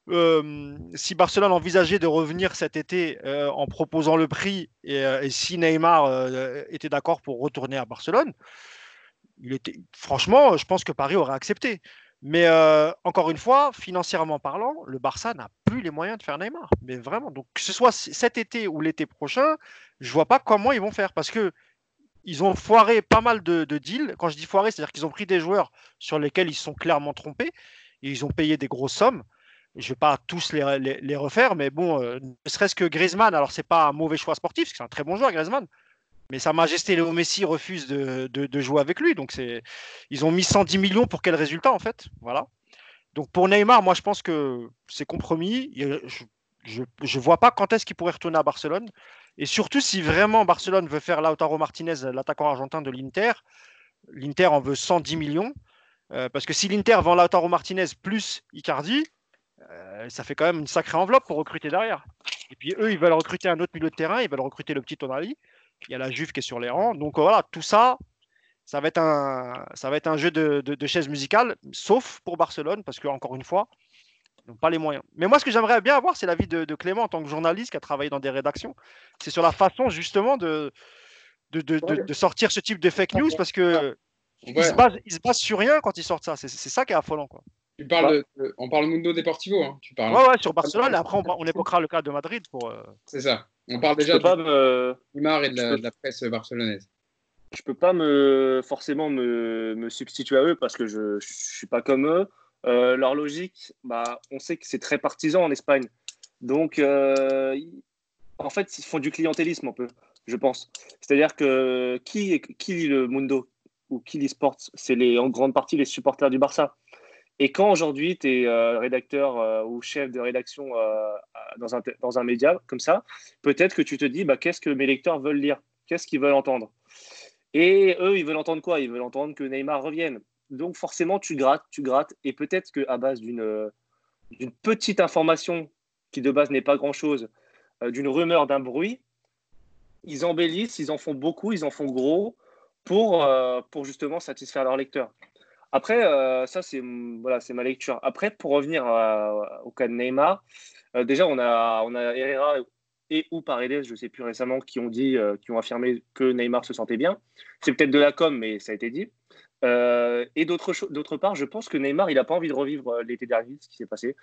[SPEAKER 2] euh, si Barcelone envisageait de revenir cet été euh, en proposant le prix et, euh, si Neymar était d'accord pour retourner à Barcelone, il était, franchement, je pense que Paris aurait accepté. Mais encore une fois, financièrement parlant, le Barça n'a plus les moyens de faire Neymar. Mais vraiment, donc que ce soit cet été ou l'été prochain, je vois pas comment ils vont faire parce que ils ont foiré pas mal de, de deals. Quand je dis foiré, c'est-à-dire qu'ils ont pris des joueurs sur lesquels ils sont clairement trompés et ils ont payé des grosses sommes je ne vais pas tous les, refaire, mais bon, euh, ne serait-ce que Griezmann, alors c'est pas un mauvais choix sportif, c'est un très bon joueur, Griezmann, mais Sa Majesté Léo Messi refuse de, de, jouer avec lui, donc c'est, ils ont mis 110 millions pour quel résultat en fait, voilà. Donc pour Neymar, moi je pense que c'est compromis. Je ne vois pas quand est-ce qu'il pourrait retourner à Barcelone. Et surtout si vraiment Barcelone veut faire Lautaro Martinez, l'attaquant argentin de l'Inter, l'Inter en veut 110 millions. Euh, parce que si l'Inter vend Lautaro Martinez plus Icardi, euh, ça fait quand même une sacrée enveloppe pour recruter derrière. Et puis eux, ils veulent recruter un autre milieu de terrain, ils veulent recruter le petit Tonali. Il y a la Juve qui est sur les rangs. Donc voilà, tout ça, ça va être un, ça va être un jeu de, de, chaises musicales, sauf pour Barcelone, parce que encore une fois, ils n'ont pas les moyens. Mais moi, ce que j'aimerais bien avoir, c'est l'avis de, de, Clément en tant que journaliste qui a travaillé dans des rédactions. C'est sur la façon justement de, de, sortir ce type de fake news, parce que ils, se basent, ils se basent sur rien quand ils sortent ça. C'est ça qui est affolant. Quoi.
[SPEAKER 1] Tu parles de, on parle Mundo Deportivo, hein, tu parles.
[SPEAKER 2] Ouais, ouais, sur Barcelone, et après on, évoquera le cas de Madrid pour. Euh,
[SPEAKER 1] C'est ça. On parle déjà de me... Neymar et de la, presse barcelonaise.
[SPEAKER 4] Je peux pas me forcément me, me substituer à eux parce que je, ne suis pas comme eux. Euh, leur logique, bah, on sait que c'est très partisan en Espagne. Donc, euh, en fait, ils font du clientélisme un peu, je pense. C'est-à-dire que qui, qui lit le Mundo ou qui lit Sports? C'est en grande partie les supporters du Barça. Et quand aujourd'hui tu es euh, rédacteur euh, ou chef de rédaction euh, dans, un, média comme ça, peut-être que tu te dis bah, qu'est-ce que mes lecteurs veulent lire? Qu'est-ce qu'ils veulent entendre? Et eux, ils veulent entendre quoi? Ils veulent entendre que Neymar revienne. Donc forcément, tu grattes, tu grattes, et peut-être qu'à base d'une petite information qui de base n'est pas grand-chose, d'une rumeur, d'un bruit, ils embellissent, ils en font beaucoup, ils en font gros pour, pour justement satisfaire leurs lecteurs. Après, euh, ça, c'est voilà, ma lecture. Après, pour revenir au cas de Neymar, euh, déjà, on a, on a Herrera et ou Paredes, je ne sais plus récemment, qui ont dit, euh, qui ont affirmé que Neymar se sentait bien. C'est peut-être de la com, mais ça a été dit. et d'autre part, je pense que Neymar, il n'a pas envie de revivre l'été dernier, ce qui s'est passé.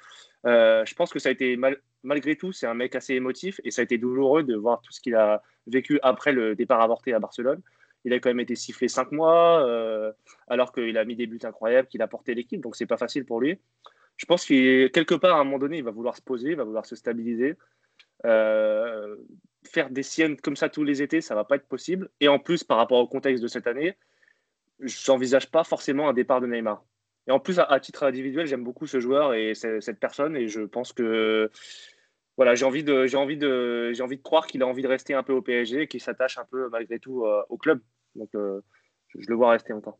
[SPEAKER 4] je pense que ça a été, malgré tout, c'est un mec assez émotif et ça a été douloureux de voir tout ce qu'il a vécu après le départ avorté à Barcelone. Il a quand même été sifflé cinq mois, euh, alors qu'il a mis des buts incroyables, qu'il a porté l'équipe, donc c'est pas facile pour lui. Je pense qu'il quelque part à un moment donné, il va vouloir se poser, il va vouloir se stabiliser. Euh, faire des siennes comme ça tous les étés, ça va pas être possible. Et en plus, par rapport au contexte de cette année, j'envisage pas forcément un départ de Neymar. Et en plus, à, titre individuel, j'aime beaucoup ce joueur et cette personne, et je pense que voilà, j'ai envie de, j'ai envie de, j'ai envie de croire qu'il a envie de rester un peu au PSG et qu'il s'attache un peu malgré tout euh, au club. Donc, euh, je, le vois rester longtemps.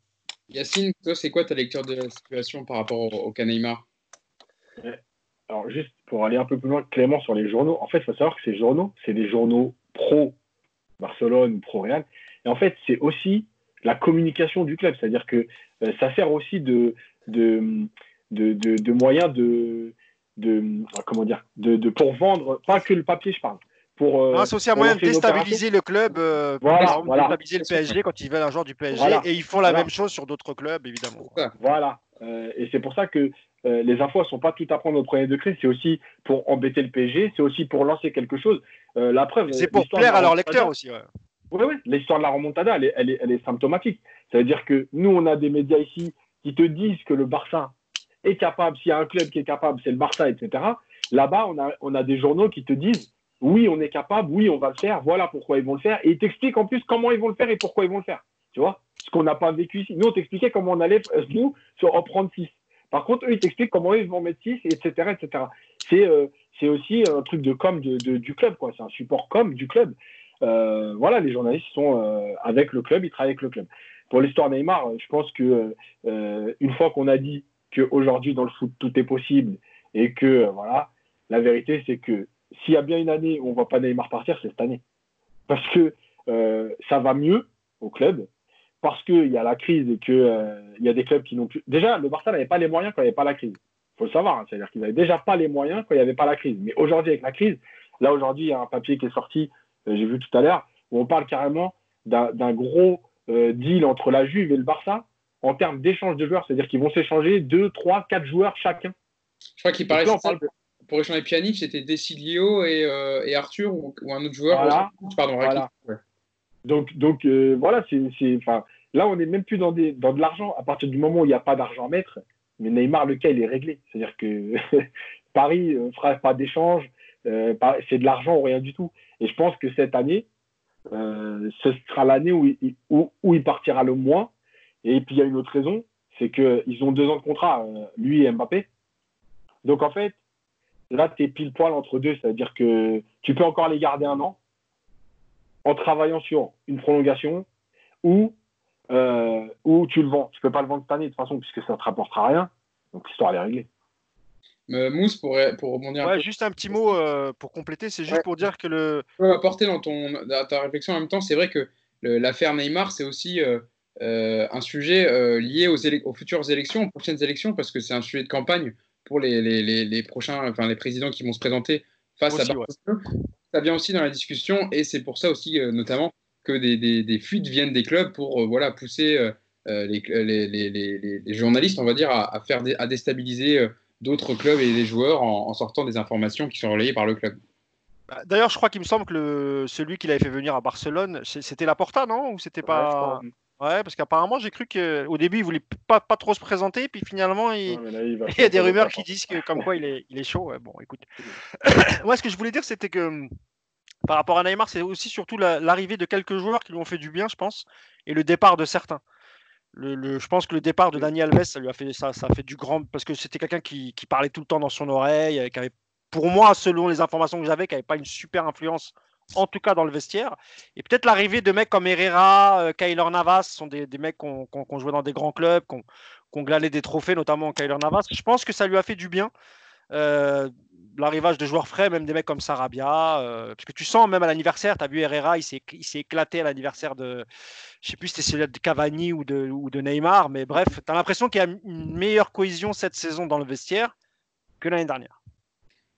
[SPEAKER 1] Yacine, toi, c'est quoi ta lecture de la situation par rapport au, au
[SPEAKER 3] Alors, juste pour aller un peu plus loin, Clément, sur les journaux, en fait, il faut savoir que ces journaux, c'est des journaux pro-Barcelone ou pro-Real. Et en fait, c'est aussi la communication du club. C'est-à-dire que euh, ça sert aussi de, de, de, de moyen de de comment dire de, pour vendre pas que le papier je parle pour
[SPEAKER 2] euh, c'est aussi un moyen de déstabiliser le club euh, voilà, déstabiliser le PSG quand ils veulent un joueur du PSG et ils font la même chose sur d'autres clubs évidemment.
[SPEAKER 3] Voilà. Euh, et c'est pour ça que les infos ne sont pas tout à prendre au premier degré. C'est aussi pour embêter le PSG c'est aussi pour lancer quelque chose. La preuve
[SPEAKER 2] c'est pour plaire à leurs lecteurs aussi
[SPEAKER 3] oui oui l'histoire de la remontada elle est, elle est, elle est symptomatique. Ça veut dire que nous on a des médias ici qui te disent que le Barça est capable, s'il y a un club qui est capable, c'est le Barça, etc. Là-bas, on a, on a des journaux qui te disent oui, on est capable, oui, on va le faire, voilà pourquoi ils vont le faire. Et ils t'expliquent en plus comment ils vont le faire et pourquoi ils vont le faire. Tu vois Ce qu'on n'a pas vécu ici. Nous, on t'expliquait comment on allait, euh, nous, en prendre 6. Par contre, eux, ils t'expliquent comment ils vont mettre 6, etc. etc. C'est euh, aussi un truc de com de, du club, quoi. C'est un support com du club. Euh, voilà, les journalistes sont avec le club, ils travaillent avec le club. Pour l'histoire Neymar, je pense que une fois qu'on a dit qu'aujourd'hui, dans le foot, tout est possible et que, euh, voilà, la vérité, c'est que s'il y a bien une année où on ne voit pas Neymar partir, c'est cette année. Parce que euh, ça va mieux au club, parce qu'il y a la crise et qu'il euh, y a des clubs qui n'ont plus. Déjà, le Barça n'avait pas les moyens quand il n'y avait pas la crise. Il faut le savoir. Hein. C'est-à-dire qu'ils n'avaient déjà pas les moyens quand il n'y avait pas la crise. Mais aujourd'hui, avec la crise, là aujourd'hui, il y a un papier qui est sorti, euh, j'ai vu tout à l'heure, où on parle carrément d'un gros deal entre la Juve et le Barça en termes d'échange de joueurs. C'est-à-dire qu'ils vont s'échanger 2, 3, 4 joueurs chacun.
[SPEAKER 1] Je crois qu'il paraît pour échanger Pjanic, c'était Desilio et, euh, et Arthur ou, un autre joueur.
[SPEAKER 3] Voilà. Pardon, Donc, donc voilà, c'est, là, on n'est même plus dans, des, dans de l'argent. À partir du moment où il n'y a pas d'argent à mettre, mais Neymar, le cas, il est réglé. C'est-à-dire que Paris ne euh, fera pas d'échange, euh, c'est de l'argent ou rien du tout. Et je pense que cette année, euh, ce sera l'année où, où, il partira le moins. Et puis il y a une autre raison, c'est qu'ils ont deux ans de contrat, lui et Mbappé. Donc en fait, là, tu es pile poil entre deux. C'est-à-dire que tu peux encore les garder un an en travaillant sur une prolongation ou euh, ou tu le vends. Tu peux pas le vendre cette année de toute façon puisque ça ne te rapportera rien. Donc l'histoire elle est réglée.
[SPEAKER 1] Euh, Mousse, pour, pour rebondir
[SPEAKER 2] un peu. Juste un petit mot euh, pour compléter, c'est juste pour dire que le.
[SPEAKER 1] Je peux apporter dans, ton, ta réflexion en même temps, c'est vrai que l'affaire Neymar, c'est aussi un sujet lié aux, aux, futures élections, aux prochaines élections, parce que c'est un sujet de campagne pour les, les, les, prochains, enfin les présidents qui vont se présenter face à Barcelone. Ça vient aussi dans la discussion et c'est pour ça aussi, notamment, que des, fuites viennent des clubs pour euh, voilà, pousser euh, euh, les, les, journalistes, on va dire, à, faire à déstabiliser d'autres clubs et des joueurs en, sortant des informations qui sont relayées par le club.
[SPEAKER 2] Bah, d'ailleurs, je crois qu'il me semble que le, celui qu'il avait fait venir à Barcelone, c'était Laporta, non? Ou c'était pas Ouais, parce qu'apparemment, j'ai cru qu'au début, il voulait pas, pas trop se présenter, puis finalement, il, y a des rumeurs qui disent que comme quoi il est, il est chaud. bon, écoute. Moi, ce que je voulais dire, c'était que par rapport à Neymar, c'est aussi surtout l'arrivée de quelques joueurs qui lui ont fait du bien, je pense, et le départ de certains. Le, je pense que le départ de Dani Alves, ça lui a fait ça, ça a fait du grand parce que c'était quelqu'un qui, parlait tout le temps dans son oreille, qui avait, pour moi, selon les informations que j'avais, qui n'avait pas une super influence, en tout cas dans le vestiaire. Et peut-être l'arrivée de mecs comme Herrera, euh, Kyler Navas, sont des, mecs qui ont, joué dans des grands clubs, qui ont, glané des trophées, notamment Kyler Navas. Je pense que ça lui a fait du bien. Euh, l'arrivage de joueurs frais, même des mecs comme Sarabia, euh, parce que tu sens même à l'anniversaire, tu as vu Herrera, il s'est, éclaté à l'anniversaire de, je sais plus si c'était de Cavani ou de, ou de Neymar, mais bref, tu as l'impression qu'il y a une meilleure cohésion cette saison dans le vestiaire que l'année dernière.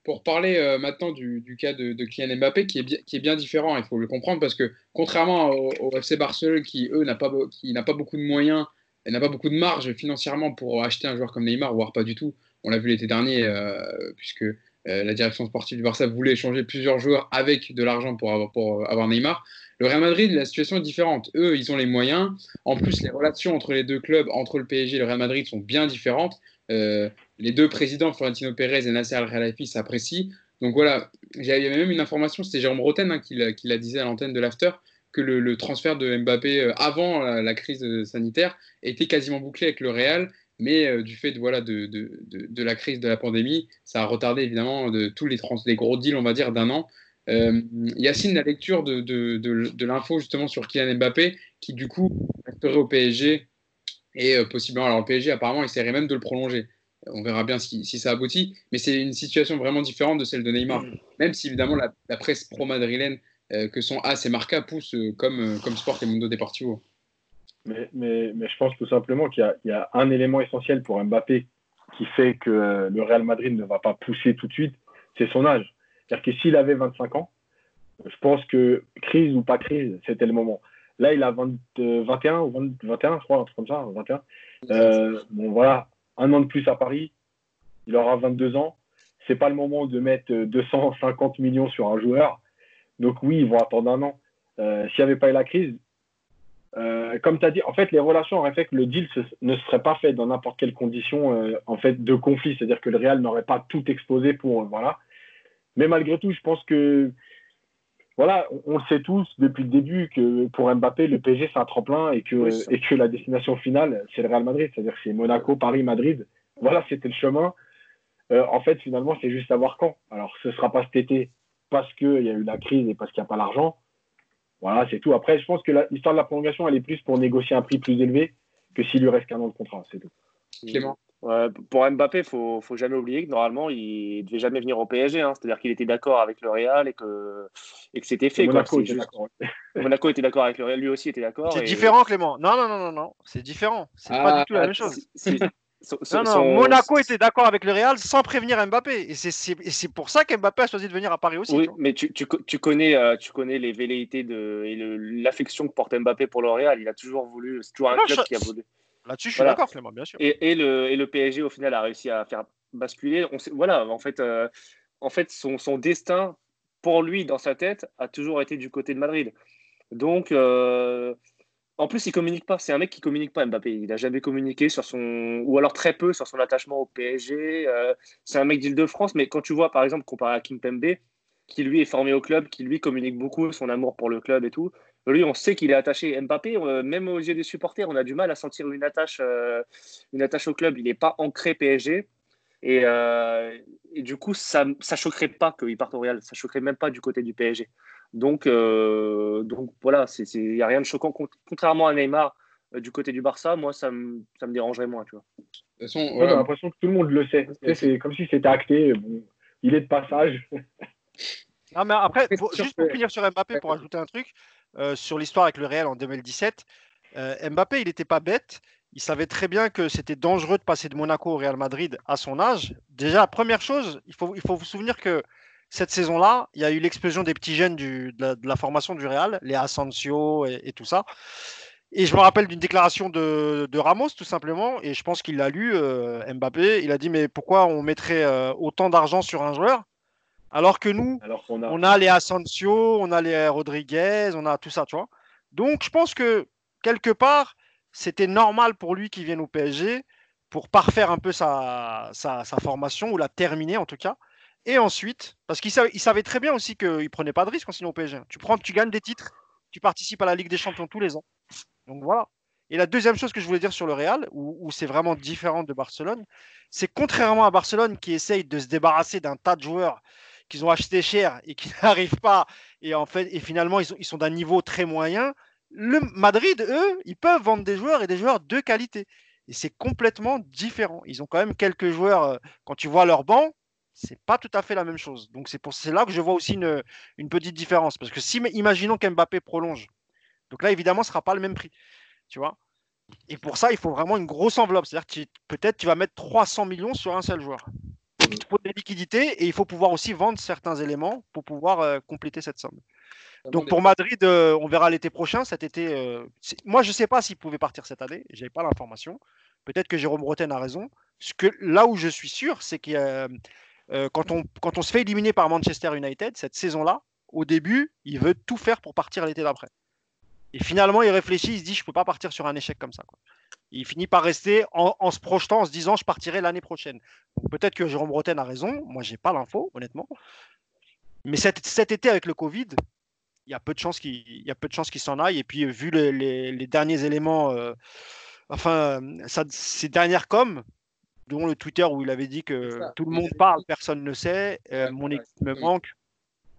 [SPEAKER 1] Pour parler euh, maintenant du, cas de, Kylian Mbappé, qui est, bien, différent, il faut le comprendre, parce que contrairement au, FC Barcelone, qui eux n'a pas, qui n'a pas beaucoup de moyens et n'a pas beaucoup de marge financièrement pour acheter un joueur comme Neymar, voire pas du tout, on l'a vu l'été dernier, euh, puisque euh, la direction sportive du Barça voulait échanger plusieurs joueurs avec de l'argent pour avoir, pour avoir Neymar. Le Real Madrid, la situation est différente. Eux, ils ont les moyens. En plus, les relations entre les deux clubs, entre le PSG et le Real Madrid, sont bien différentes. Euh, les deux présidents, Florentino Pérez et Nasser Al-Khelaifi, s'apprécient. Donc voilà, il y avait même une information, c'était Jérôme Roten hein, qui, la, disait à l'antenne de l'After, que le, transfert de Mbappé euh, avant la, crise sanitaire était quasiment bouclé avec le Real mais euh, du fait de, voilà, de, la crise de la pandémie, ça a retardé évidemment de tous les gros deals, on va dire, d'un an. Euh, Yacine, la lecture de, de, l'info justement sur Kylian Mbappé, qui du coup resterait au PSG et euh, possiblement, alors le PSG apparemment essaierait même de le prolonger. On verra bien si, si ça aboutit, mais c'est une situation vraiment différente de celle de Neymar. Mm. Même si évidemment la, la presse pro-madrilène que sont AS et Marca pousse comme, comme Sport et Mundo Deportivo.
[SPEAKER 3] Mais, mais, mais, je pense tout simplement qu'il y, y, a un élément essentiel pour Mbappé qui fait que euh, le Real Madrid ne va pas pousser tout de suite, c'est son âge. C'est-à-dire que s'il avait 25 ans, je pense que crise ou pas crise, c'était le moment. Là, il a 20, 21 ou 21, je crois, un truc comme ça, 21. Euh, bon, voilà, un an de plus à Paris, il aura 22 ans. C'est pas le moment de mettre 250 millions sur un joueur. Donc oui, ils vont attendre un an. Euh, S'il n'y avait pas eu la crise, euh, comme tu as dit, en fait, les relations auraient fait que le deal ne serait pas fait dans n'importe quelle condition euh, en fait, de conflit. C'est-à-dire que le Real n'aurait pas tout exposé pour. Euh, voilà. Mais malgré tout, je pense que. Voilà, on, le sait tous depuis le début que pour Mbappé, le PSG, c'est un tremplin et que, et que la destination finale, c'est le Real Madrid. C'est-à-dire que c'est Monaco, Paris, Madrid. Voilà, c'était le chemin. en fait, finalement, c'est juste savoir quand. Alors, ce ne sera pas cet été parce qu'il y a eu la crise et parce qu'il n'y a pas l'argent. Voilà, c'est tout. Après, je pense que l'histoire de la prolongation, elle est plus pour négocier un prix plus élevé que s'il lui reste qu'un an de contrat, c'est tout.
[SPEAKER 4] Clément pour Mbappé, il faut, faut jamais oublier que normalement, il ne devait jamais venir au PSG. Hein. C'est-à-dire qu'il était d'accord avec le Real et que, et que c'était fait.
[SPEAKER 3] Monaco, était d'accord.
[SPEAKER 4] Monaco était d'accord avec le Real, lui aussi était d'accord.
[SPEAKER 2] C'est différent, Clément. Non, non, non, non, non. c'est différent. C'est pas ah, du tout la même chose. non, non, Monaco était d'accord avec le Real sans prévenir Mbappé. Et c'est pour ça qu'Mbappé a choisi de venir à Paris aussi.
[SPEAKER 4] Oui, mais tu, tu, tu, connais, euh, tu connais les velléités de, et l'affection que porte Mbappé pour le Real. Il a toujours voulu, c'est toujours un club qui a voulu.
[SPEAKER 2] Là-dessus, je suis d'accord, Clément, bien sûr.
[SPEAKER 4] Et, et, le, et, le, PSG, au final, a réussi à faire basculer. On sait, voilà, en fait, euh, en fait son, son, destin, pour lui, dans sa tête, a toujours été du côté de Madrid. Donc, euh, en plus, il communique pas. C'est un mec qui communique pas, Mbappé. Il n'a jamais communiqué sur son, ou alors très peu sur son attachement au PSG. Euh, c'est un mec d'Île-de-France, mais quand tu vois, par exemple, comparé à Kim Pembe, qui lui est formé au club, qui lui communique beaucoup son amour pour le club et tout. Lui, on sait qu'il est attaché. Mbappé, euh, même aux yeux des supporters, on a du mal à sentir une attache, euh, une attache au club. Il n'est pas ancré PSG. Et, et, du coup, ça ne choquerait pas qu'il parte au Real. Ça choquerait même pas du côté du PSG. Donc, euh, donc voilà, il n'y a rien de choquant. Contrairement à Neymar euh, du côté du Barça, moi, ça me, ça me dérangerait moins. Tu vois.
[SPEAKER 3] De toute façon, J'ai l'impression que tout le monde le sait. C'est comme si c'était acté. il est de passage.
[SPEAKER 2] Non, mais après, juste pour finir sur Mbappé, pour ajouter un truc, euh, sur l'histoire avec le Real en 2017, Mbappé, il n'était pas bête. Il savait très bien que c'était dangereux de passer de Monaco au Real Madrid à son âge. Déjà, première chose, il faut, il faut vous souvenir que cette saison-là, il y a eu l'explosion des petits jeunes de, la, formation du Real, les Asensio et, tout ça. Et je me rappelle d'une déclaration de, Ramos, tout simplement, et je pense qu'il l'a lu, euh, Mbappé. Il a dit Mais pourquoi on mettrait euh, autant d'argent sur un joueur? Alors que nous, on, a... les Asensio, on a les Rodriguez, on a tout ça, tu vois. Donc, je pense que quelque part, c'était normal pour lui qu'il vienne au PSG pour parfaire un peu sa, sa formation, ou la terminer en tout cas. Et ensuite, parce qu'il savait, très bien aussi qu'il ne prenait pas de risque en signant au PSG. Tu prends, tu gagnes des titres, tu participes à la Ligue des Champions tous les ans. Donc voilà. Et la deuxième chose que je voulais dire sur le Real, où, c'est vraiment différent de Barcelone, c'est contrairement à Barcelone qui essaye de se débarrasser d'un tas de joueurs qu'ils ont achetés cher et qui n'arrivent pas, et en fait, et finalement ils, ils sont d'un niveau très moyen. Le Madrid, eux, ils peuvent vendre des joueurs et des joueurs de qualité. Et c'est complètement différent. Ils ont quand même quelques joueurs, euh, quand tu vois leur banc, c'est pas tout à fait la même chose. Donc c'est pour c'est là que je vois aussi une, une petite différence parce que si imaginons qu'Mbappé prolonge, donc là évidemment ce sera pas le même prix, tu vois? Et pour ça il faut vraiment une grosse enveloppe, c'est-à-dire que peut-être tu vas mettre 300 millions sur un seul joueur. Il faut des liquidités et il faut pouvoir aussi vendre certains éléments pour pouvoir euh, compléter cette somme. Donc pour Madrid, euh, on verra l'été prochain. Cet été, euh, moi je ne sais pas s'il pouvait partir cette année. J'avais pas l'information. Peut-être que Jérôme Roten a raison. Ce que là où je suis sûr, c'est euh, quand, on, quand on se fait éliminer par Manchester United, cette saison-là, au début, il veut tout faire pour partir l'été d'après. Et finalement, il réfléchit, il se dit, je ne peux pas partir sur un échec comme ça. Il finit par rester en, se projetant, en se disant, je partirai l'année prochaine. Peut-être que Jérôme Roten a raison, moi, je n'ai pas l'info, honnêtement. Mais cet, été, avec le Covid, il y a peu de chances qu'il s'en aille. Et puis, vu les, derniers éléments, euh, enfin, ces dernières coms, dont le Twitter où il avait dit que tout le monde parle, personne ne sait, euh, mon équipe me manque.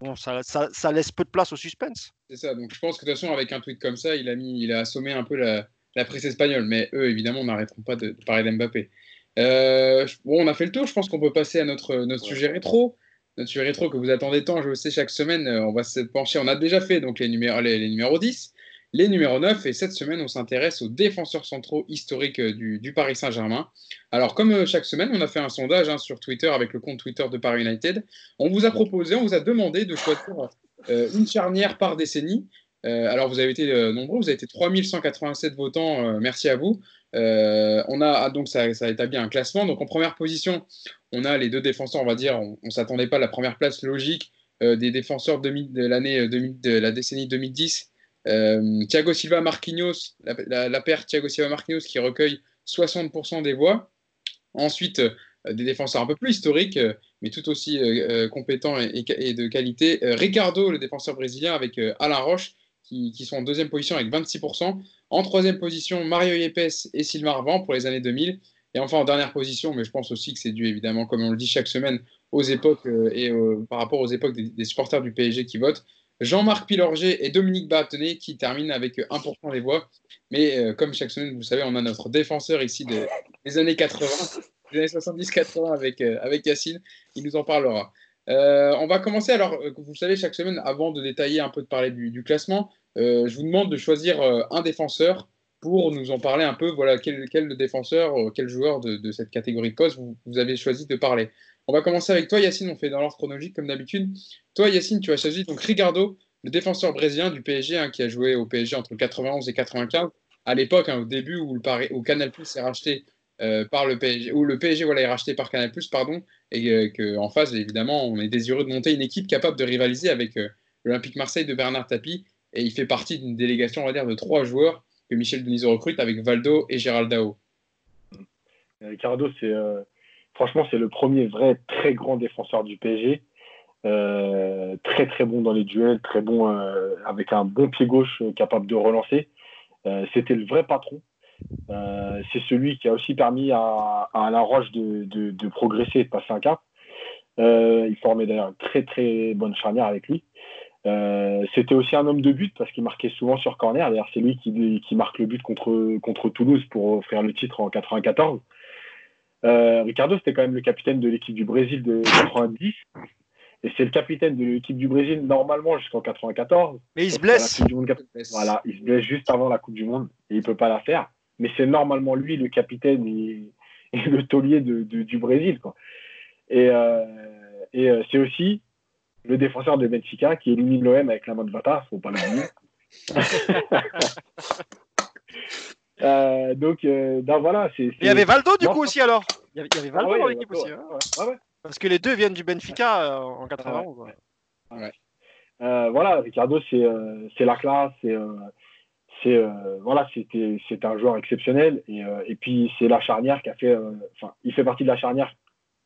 [SPEAKER 2] Bon, ça, ça, laisse peu de place au suspense.
[SPEAKER 1] C'est ça, donc je pense que de toute façon, avec un tweet comme ça, il a, mis, il a assommé un peu la, la presse espagnole. Mais eux, évidemment, n'arrêteront pas de, parler d'Mbappé. Euh, bon, on a fait le tour, je pense qu'on peut passer à notre, notre sujet rétro. Notre sujet rétro que vous attendez tant, je le sais, chaque semaine, euh, on va se pencher. On a déjà fait donc les numéros, les, les numéros 10 les numéros 9. Et cette semaine, on s'intéresse aux défenseurs centraux historiques euh, du, Paris Saint-Germain. Alors, comme euh, chaque semaine, on a fait un sondage hein, sur Twitter avec le compte Twitter de Paris United. On vous a proposé, on vous a demandé de choisir euh, une charnière par décennie. Alors, vous avez été nombreux, vous avez été 3187 votants, merci à vous. on a ah, donc ça, ça, établi un classement. Donc en première position, on a les deux défenseurs, on va dire, on, ne s'attendait pas à la première place logique des défenseurs de, l'année de la décennie 2010 euh, Thiago Silva Marquinhos, la, paire Thiago Silva Marquinhos qui recueille 60% des voix. Ensuite, euh, des défenseurs un peu plus historiques, euh, mais tout aussi compétents et, de qualité. Ricardo, le défenseur brésilien, avec Alain Roche, qui, sont en deuxième position avec 26%. En troisième position, Mario Yepes et Sylvain Arvan pour les années 2000. Et enfin, en dernière position, mais je pense aussi que c'est dû évidemment, comme on le dit chaque semaine, aux époques et par rapport aux époques des, supporters du PSG qui votent, Jean-Marc Pilorget et Dominique Baratonnet qui terminent avec 1% des voix. Mais euh, comme chaque semaine, vous savez, on a notre défenseur ici des années 80, des années 70-80 avec, euh, avec Yacine. Il nous en parlera. Euh, on va commencer. Alors, vous savez, chaque semaine, avant de détailler un peu de parler du, classement, je vous demande de choisir un défenseur pour nous en parler un peu. Voilà, quel, défenseur, euh, quel joueur de, cette catégorie de poste vous, avez choisi de parler. On va commencer avec toi, Yacine. On fait dans l'ordre chronologique comme d'habitude. Toi, Yacine, tu as choisi donc Ricardo, le défenseur brésilien du PSG, hein, qui a joué au PSG entre 91 et 95. À l'époque, hein, au début où, le où Canal Plus est racheté euh, par le PSG, où le PSG voilà, est racheté par Canal pardon, et euh, qu'en face, évidemment, on est désireux de monter une équipe capable de rivaliser avec euh, l'Olympique Marseille de Bernard Tapie. Et il fait partie d'une délégation, on de trois joueurs que Michel Denisot recrute avec Valdo et Gérald Dao.
[SPEAKER 3] Ricardo, c'est franchement, c'est le premier vrai très grand défenseur du PSG. Euh, très très bon dans les duels, très bon euh, avec un bon pied gauche euh, capable de relancer. C'était le vrai patron. C'est celui qui a aussi permis à, à Alain Roche de, de, de, progresser et de passer un cap. il formait d'ailleurs une très très bonne charnière avec lui. C'était aussi un homme de but parce qu'il marquait souvent sur corner. D'ailleurs, c'est lui qui, qui, marque le but contre, contre Toulouse pour offrir le titre en 94. Ricardo, c'était quand même le capitaine de l'équipe du Brésil de 90. Et c'est le capitaine de l'équipe du Brésil normalement jusqu'en 94.
[SPEAKER 2] Mais il se blesse.
[SPEAKER 3] Voilà, il se blesse juste avant la Coupe du Monde et il peut pas la faire. Mais c'est normalement lui le capitaine et, le taulier de, du Brésil. Quoi. Et, euh, et euh, c'est aussi le défenseur de Benfica qui élimine l'OM avec la main de Vata, faut pas l'oublier. euh, donc, euh, ben voilà. c'est
[SPEAKER 2] Il y avait Valdo du coup aussi alors? Il y avait, Valdo ah ouais, dans l'équipe aussi. Hein. Ouais, ouais. Parce que les deux viennent du Benfica euh, en 80.
[SPEAKER 3] Ouais. Euh, voilà, Ricardo, c'est euh, la classe. C'est voilà, c'était un joueur exceptionnel. Et, et puis, c'est la charnière qui a fait. Enfin, il fait partie de la charnière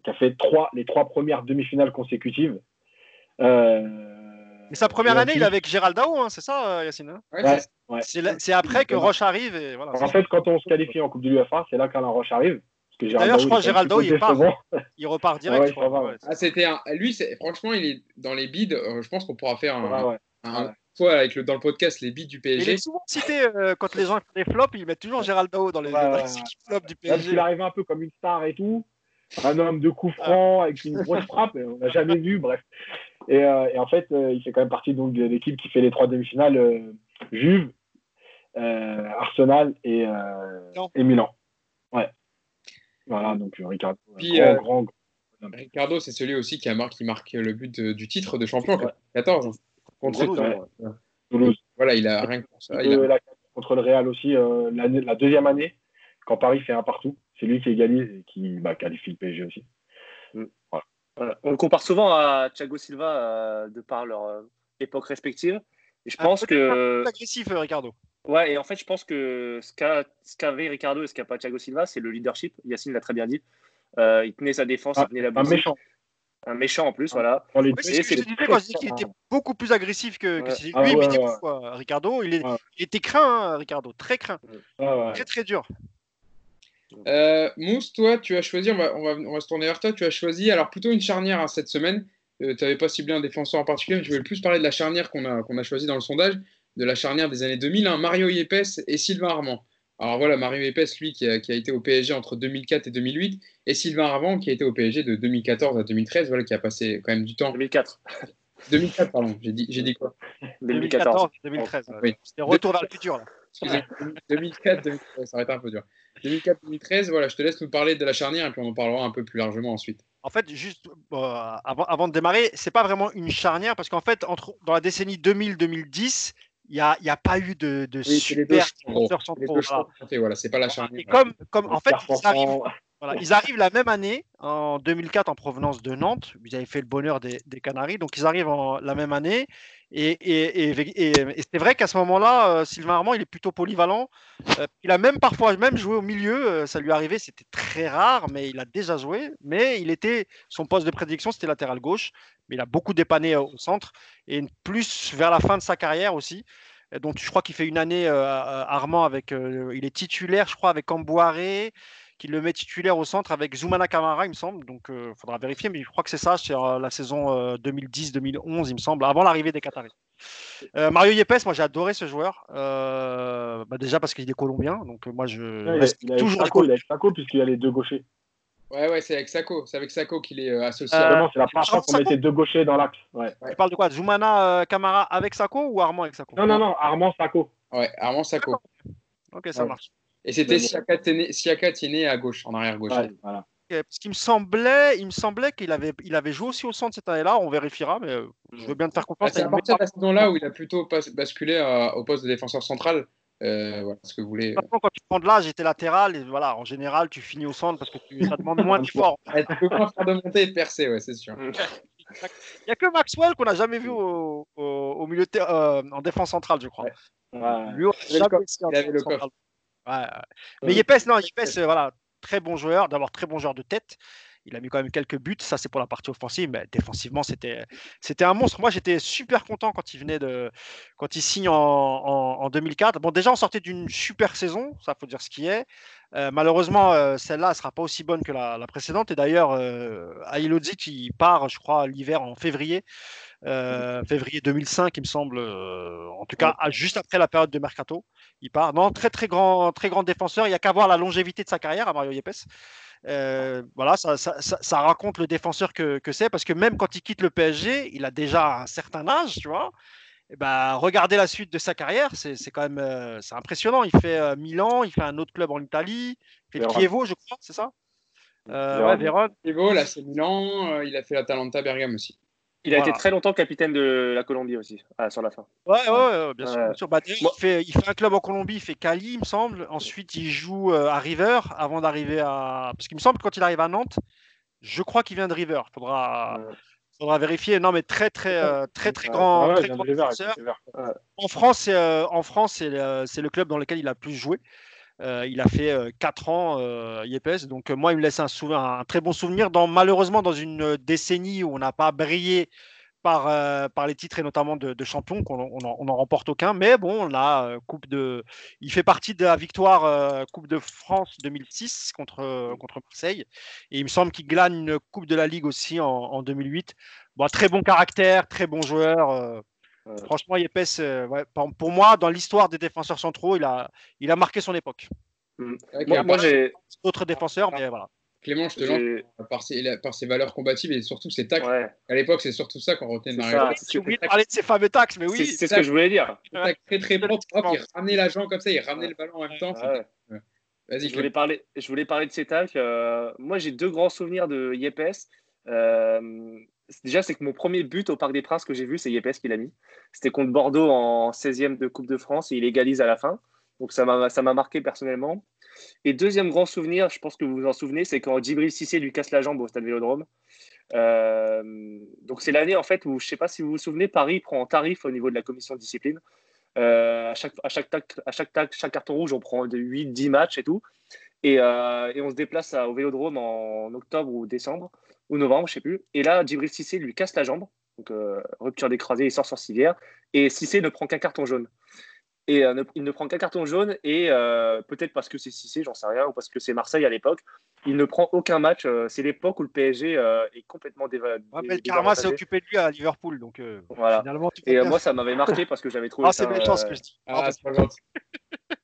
[SPEAKER 3] qui a fait trois, les trois premières demi-finales consécutives.
[SPEAKER 2] Mais sa première année, il est avec Gérald Dao, hein, c'est ça, Yacine hein
[SPEAKER 3] ouais,
[SPEAKER 2] C'est après que Roche arrive. Et voilà,
[SPEAKER 3] en fait, quand on se qualifie en Coupe de l'UFA, c'est là qu'Alain Roche arrive.
[SPEAKER 2] D'ailleurs, je crois que Géraldo, il, il repart direct.
[SPEAKER 1] ah, c'était un... Lui, franchement, il est dans les bids. Euh, je pense qu'on pourra faire un, un... fois avec le... dans le podcast les bids du PSG.
[SPEAKER 2] Il est souvent cité euh, quand les gens font des flops, ils mettent toujours Géraldo dans les, flops du PSG.
[SPEAKER 3] il arrive un peu comme une star et tout. Un homme de coup franc avec une grosse frappe, on n'a jamais vu, bref. Et, euh, et, en fait, euh, il fait quand même partie donc, de l'équipe qui fait les trois demi-finales euh, Juve, Arsenal et, et Milan. Ouais. Voilà, donc Ricardo.
[SPEAKER 1] Puis, euh, grand, grand, Ricardo, c'est celui aussi qui, a marqué, qui marque le but de, du titre de champion, ouais. 14 contre Toulouse. Ouais. Toulouse. Voilà, il a rien pour ça. Il a...
[SPEAKER 3] la, contre le Real aussi, euh, la deuxième année, quand Paris fait un partout, c'est lui qui égalise et qui bah, qualifie le PSG aussi.
[SPEAKER 4] Mm. Voilà. Voilà. On le compare souvent à Thiago Silva euh, de par leur euh, époque respective. Et je ah, pense que.
[SPEAKER 2] agressif, Ricardo.
[SPEAKER 4] Ouais, et en fait, je pense que ce qu'avait qu Ricardo et ce qu'a pas Thiago Silva, c'est le leadership. Yacine l'a très bien dit. Euh, il tenait sa défense,
[SPEAKER 3] ah,
[SPEAKER 4] il tenait la
[SPEAKER 3] Un méchant.
[SPEAKER 4] Un méchant en plus, ah, voilà.
[SPEAKER 2] Oui, c'est ce que je disais quand je dis qu'il était beaucoup plus agressif que, que lui, ah, ouais, ouais. Fois, Ricardo. Il, est, il, était craint, hein, Ricardo, très craint. Très, très dur.
[SPEAKER 1] Euh, Mousse, toi, tu as choisi, on va, on, va, on va, se tourner vers toi, tu as choisi alors plutôt une charnière hein, cette semaine. Euh, tu n'avais pas ciblé un défenseur en particulier, mais je voulais plus parler de la charnière qu'on a, qu'on a choisi dans le sondage de la charnière des années 2000, hein, Mario Yepes et Sylvain Armand. Alors voilà, Mario Yepes, lui, qui a, qui a, été au PSG entre 2004 et 2008, et Sylvain Armand, qui a été au PSG de 2014 à 2013, voilà, qui a passé quand même du temps.
[SPEAKER 4] 2004.
[SPEAKER 1] 2004, pardon, j'ai dit, dit quoi
[SPEAKER 2] 2014, 2013. Oui. C'était retour vers le futur, là.
[SPEAKER 1] Excusez, 2004, 2013, ça va être un peu dur. 2004-2013, voilà, je te laisse nous parler de la charnière et puis on en parlera un peu plus largement ensuite.
[SPEAKER 2] En fait, juste euh, avant, avant, de démarrer, c'est pas vraiment une charnière parce qu'en fait, entre, dans la décennie 2000-2010, il n'y a, a, pas eu de, de oui, super
[SPEAKER 1] défenseurs centraux. Voilà. c'est pas la charnière.
[SPEAKER 2] Et comme, comme en fait, ils arrivent, voilà, ils arrivent, la même année, en 2004, en provenance de Nantes. Vous avez fait le bonheur des, des Canaries. Donc, ils arrivent en, la même année. Et, c'est vrai qu'à ce moment-là, euh, Sylvain Armand, il est plutôt polyvalent. Euh, il a même parfois même joué au milieu. Euh, ça lui arrivait, c'était très rare, mais il a déjà joué. Mais il était, son poste de prédiction, c'était latéral gauche. Mais il a beaucoup dépanné au centre. Et plus vers la fin de sa carrière aussi. Donc, je crois qu'il fait une année, Armand, avec, il est titulaire, je crois, avec Ambouaré qui le met titulaire au centre avec Zoumana Kamara, il me semble. Donc, il euh, faudra vérifier, mais je crois que c'est ça, c'est euh, la saison 2010-2011, euh, il me semble, avant l'arrivée des Qataris. Mario Yepes, moi j'ai adoré ce joueur. Bah, déjà parce qu'il est colombien, donc moi je.
[SPEAKER 3] Ouais, il, a, toujours Saco, il avec Saco puisqu'il y a les deux gauchers.
[SPEAKER 1] Ouais, ouais, c'est avec Sako. C'est avec Sako qu'il est associé.
[SPEAKER 3] Euh, c'est la première fois qu'on mettait deux gauchers dans l'axe. Ouais.
[SPEAKER 2] Tu parles de quoi Zoumana Kamara avec Sako ou Armand avec Sako?
[SPEAKER 3] Non, non, non, Armand Sako.
[SPEAKER 1] Ouais, Armand Sako.
[SPEAKER 2] Ok, ça
[SPEAKER 3] Ouais.
[SPEAKER 2] marche.
[SPEAKER 1] Et c'était
[SPEAKER 3] Ouais.
[SPEAKER 1] Siaka Tiene- Siaka Tiene à gauche, en arrière gauche.
[SPEAKER 3] Ouais, voilà.
[SPEAKER 2] Parce qu'il me semblait, il me semblait qu'il avait, il avait joué aussi au centre cette année-là. On vérifiera, mais euh, je veux bien te faire confiance.
[SPEAKER 1] c'est
[SPEAKER 2] t'as
[SPEAKER 1] à partir de la saison-là où il a plutôt basculé à- au poste de défenseur central. Euh, voilà ce que vous voulez.
[SPEAKER 2] De façon, Quand tu prends de l'âge, j'étais latéral et voilà, en général, tu finis au centre parce que tu, ça demande moins d'efforts.
[SPEAKER 1] Ah, tu peux pas faire de montée et de percer, ouais, c'est sûr.
[SPEAKER 2] Il n'y a que Maxwell qu'on n'a jamais vu au, au- au milieu de euh, en défense centrale, je crois.
[SPEAKER 1] Ouais.
[SPEAKER 3] Ouais.
[SPEAKER 2] Lui,
[SPEAKER 1] Il avait le coffre.
[SPEAKER 2] Ouais, ouais. Mais. Yepes, non, Yepes, voilà, très bon joueur, d'abord très bon joueur de tête. Il a mis quand même quelques buts, ça c'est pour la partie offensive, mais défensivement c'était un monstre. Moi j'étais super content quand il venait de quand il signe en, en, en 2004. Bon déjà on sortait d'une super saison, ça faut dire ce qui est. Euh, malheureusement euh, celle-là ne sera pas aussi bonne que la, la précédente et d'ailleurs euh, Aïlodzic il part je crois l'hiver en février. Euh, février 2005, il me semble, euh, en tout cas juste après la période de mercato, il part. Non, très très grand, très grand défenseur. Il n'y a qu'à voir la longévité de sa carrière à Mario Yepes. Euh, voilà, ça, ça, ça- ça raconte le défenseur que, que c'est, parce que même quand il quitte le PSG, il a déjà un certain âge, tu vois. Et ben, regardez la suite de sa carrière, c'est c'est quand même euh, c'est impressionnant. Il fait euh, Milan, il fait un autre club en Italie, il fait. Chievo, je crois, c'est ça? Euh,
[SPEAKER 3] Vérone.
[SPEAKER 2] ouais, Vérone.
[SPEAKER 1] Thibaut, là, c'est Milan. euh, il a fait l'Atalanta Bergame aussi.
[SPEAKER 4] Il a
[SPEAKER 2] Voilà.
[SPEAKER 4] été très longtemps capitaine de la Colombie aussi, ah, sur la fin.
[SPEAKER 2] Ouais, ouais, ouais, bien sûr. Bien sûr. Bah, il, fait, il fait un club en Colombie, il fait Cali, il me semble. Ensuite, il joue euh, à River avant d'arriver à. Parce qu'il me semble que quand il arrive à Nantes, je crois qu'il vient de River. Faudra, faudra vérifier. Non, mais très, très, euh, très, très grand,
[SPEAKER 3] Ah ouais,
[SPEAKER 2] très
[SPEAKER 3] Jean
[SPEAKER 2] grand
[SPEAKER 3] River,
[SPEAKER 2] défenseur.
[SPEAKER 3] River.
[SPEAKER 2] En France, c'est euh, en France, c'est le, c'est le club dans lequel il a le plus joué. Euh, il a fait 4 ans euh, Yepes, donc euh, moi il me laisse un, très bon souvenir. Dans, malheureusement, dans une euh, décennie où on n'a pas brillé par, euh, par les titres et notamment de, champion, qu'on on en, on en remporte aucun. Mais bon, on a euh, coupe de, il fait partie de la victoire euh, Coupe de France 2006 contre, euh, contre Marseille. Et il me semble qu'il glane une Coupe de la Ligue aussi en, en 2008. Bon, très bon caractère, très bon joueur. Euh. Franchement, Yepes, euh, ouais, pour, moi, dans l'histoire des défenseurs centraux, il a, il a marqué son époque.
[SPEAKER 1] Ouais,
[SPEAKER 4] Moi, moi, j'ai.
[SPEAKER 2] D'autres défenseurs, mais voilà.
[SPEAKER 1] Clément, je te lance
[SPEAKER 4] j'ai-
[SPEAKER 1] par ses, par ses valeurs combatives et surtout ses tacles.
[SPEAKER 4] Ouais,
[SPEAKER 1] À l'époque, c'est surtout ça qu'on retenait Mario.
[SPEAKER 2] J'ai oublié de parler de ces fameux taxes, mais oui.
[SPEAKER 4] c'est ce que je voulais dire.
[SPEAKER 1] Tacles très très propres. Hop, il ramenait la jambe comme ça, il ramenait
[SPEAKER 4] Ouais.
[SPEAKER 1] le ballon en même temps. Vas-y,
[SPEAKER 4] Je voulais parler, je voulais parler de ces tacles. Euh, moi, j'ai deux grands souvenirs de Yepes. Euh, déjà, c'est que mon premier but au Parc des Princes que j'ai vu, c'est Yepes qui l'a mis. C'était contre Bordeaux en 16e de Coupe de France et il égalise à la fin. Donc ça m'a marqué personnellement. Et deuxième grand souvenir, je pense que vous vous en souvenez, c'est quand Djibril Cissé lui casse la jambe au Stade Vélodrome. Euh, donc c'est l'année en fait où je ne sais pas si vous vous souvenez, Paris prend en tarif au niveau de la commission de discipline. Euh, à chaque à chaque tac, chaque carton rouge, on prend de 8-10 matchs et tout. Et, euh, on se déplace au Vélodrome en octobre ou décembre ou novembre, je sais plus. Et là, Djibril Cissé lui casse la jambe, donc euh, rupture d'écrasé, il sort sur civière. Et Cissé ne prend qu'un carton jaune. Et euh, ne- il ne prend qu'un carton jaune et euh, peut-être parce que c'est Cissé, j'en sais rien, ou parce que c'est Marseille à l'époque, il ne prend aucun match. Euh, c'est l'époque où le PSG euh, est complètement déva-
[SPEAKER 2] Ouais,
[SPEAKER 4] dé-
[SPEAKER 2] mais le Karma s'est occupé de lui à Liverpool, donc euh,
[SPEAKER 4] Voilà.
[SPEAKER 2] finalement,
[SPEAKER 4] Et euh, moi, ça m'avait marqué parce que j'avais trouvé
[SPEAKER 2] Ah, c'est méchant ce que je dis.
[SPEAKER 1] Ah,
[SPEAKER 2] Ah,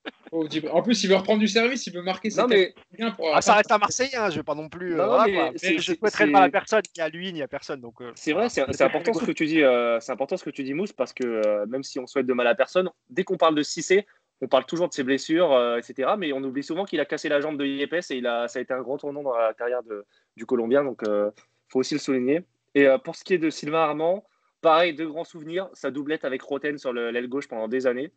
[SPEAKER 1] pas. En plus, il veut reprendre du service, il veut marquer ses
[SPEAKER 4] Non, mais
[SPEAKER 1] bien pour
[SPEAKER 2] Ah, ça reste un Marseillais, hein, je vais pas non plus. euh,
[SPEAKER 4] Non,
[SPEAKER 2] voilà,
[SPEAKER 4] mais
[SPEAKER 2] quoi.
[SPEAKER 4] c'est-
[SPEAKER 2] je souhaiterais mal à personne, ni à lui, ni à personne. Donc, euh,
[SPEAKER 4] C'est vrai, c'est important ce que tu dis. euh, c'est important ce que tu dis, Mousse, parce que euh, même si on souhaite de mal à personne, dès qu'on parle de Cissé, on parle toujours de ses blessures, euh, etc. Mais on oublie souvent qu'il a cassé la jambe de Yepes et il a, ça a été un grand tournant dans la carrière de- du Colombien. Donc, il faut aussi le souligner. Et euh, pour ce qui est de Sylvain Armand, pareil, deux grands souvenirs. Sa doublette avec Roten sur le- l'aile gauche pendant des années.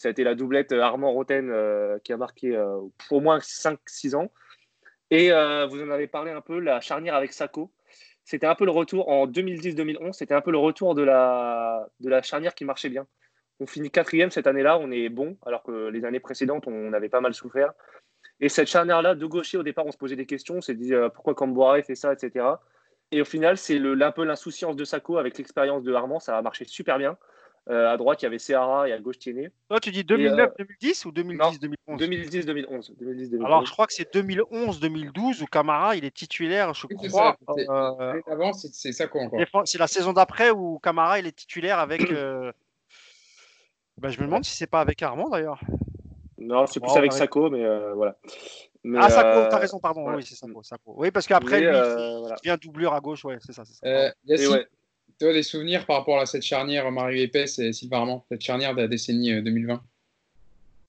[SPEAKER 4] Ça a été la doublette Armand-Roten euh, qui a marqué euh, au moins 5-6 ans. Et euh, vous en avez parlé un peu, la charnière avec Sako. C'était un peu le retour en 2010-2011, c'était un peu le retour de la, de la charnière qui marchait bien. On finit quatrième cette année-là, on est bon, alors que les années précédentes, on avait pas mal souffert. Et cette charnière-là, de gaucher, au départ, on se posait des questions, on s'est dit euh, pourquoi Camboire fait ça, etc. Et au final, c'est un peu l'insouciance de Sako avec l'expérience de Armand, ça a marché super bien. Euh, à droite, il y avait Seara et à gauche, Tiennet.
[SPEAKER 2] Toi, tu dis 2009-2010 ou 2010-2011
[SPEAKER 4] 2010-2011. 2010-2011.
[SPEAKER 2] Alors, je crois que c'est 2011-2012 où Camara, il est titulaire, je crois.
[SPEAKER 1] ça. C'est-
[SPEAKER 2] euh,
[SPEAKER 1] ça quoi encore.
[SPEAKER 2] c'est la saison d'après où Camara, il est titulaire avec. euh, ben, je me demande si c'est pas avec Armand d'ailleurs.
[SPEAKER 4] Non, c'est plus avec. Sako, mais euh, voilà. Mais,
[SPEAKER 2] ah, Sako,
[SPEAKER 4] euh,
[SPEAKER 2] t'as raison, pardon.
[SPEAKER 4] ouais.
[SPEAKER 2] Oui, c'est Sako, Sako. Oui, parce qu'après,
[SPEAKER 4] mais,
[SPEAKER 2] lui,
[SPEAKER 4] euh, voilà.
[SPEAKER 2] il vient doublure à gauche, ouais, c'est ça. c'est ça.
[SPEAKER 1] Euh,
[SPEAKER 4] ouais.
[SPEAKER 1] toi, des souvenirs par rapport à cette charnière Mario Epes et Sylvain Armand, cette charnière de la décennie euh, 2020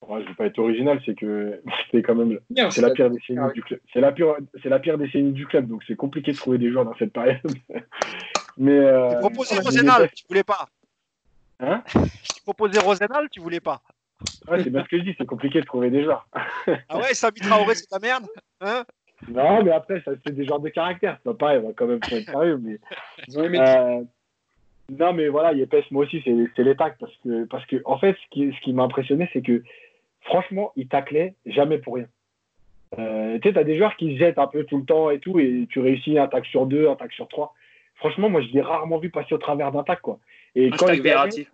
[SPEAKER 3] Ouais, je vais pas être original, c'est que c'est quand même c'est la pire décennie du club. C'est la pire, c'est la pire décennie du club, donc c'est compliqué de trouver des joueurs dans cette période. Mais
[SPEAKER 2] euh, proposé Rosenal, tu voulais pas.
[SPEAKER 3] Hein?
[SPEAKER 2] Je proposé Rosenal, tu voulais pas.
[SPEAKER 3] Ouais, c'est bien ce que je dis, c'est compliqué de trouver des joueurs.
[SPEAKER 2] ah ouais, Sami Traoré, c'est ta merde hein?
[SPEAKER 3] Non, mais après, ça c'est des genres de caractère. C'est pas pareil, on va quand même être sérieux, mais. Euh, non, mais voilà, Yepes, moi aussi, c'est les tacs parce que, parce que, en fait, ce qui, ce qui m'a impressionné, c'est que franchement, il taclait jamais pour rien. Euh, tu sais, as des joueurs qui se jettent un peu tout le temps et tout, et tu réussis un tac sur deux, un tac sur trois. Franchement, moi, je l'ai rarement vu passer au travers d'un tac, quoi.
[SPEAKER 4] Et quand il allait,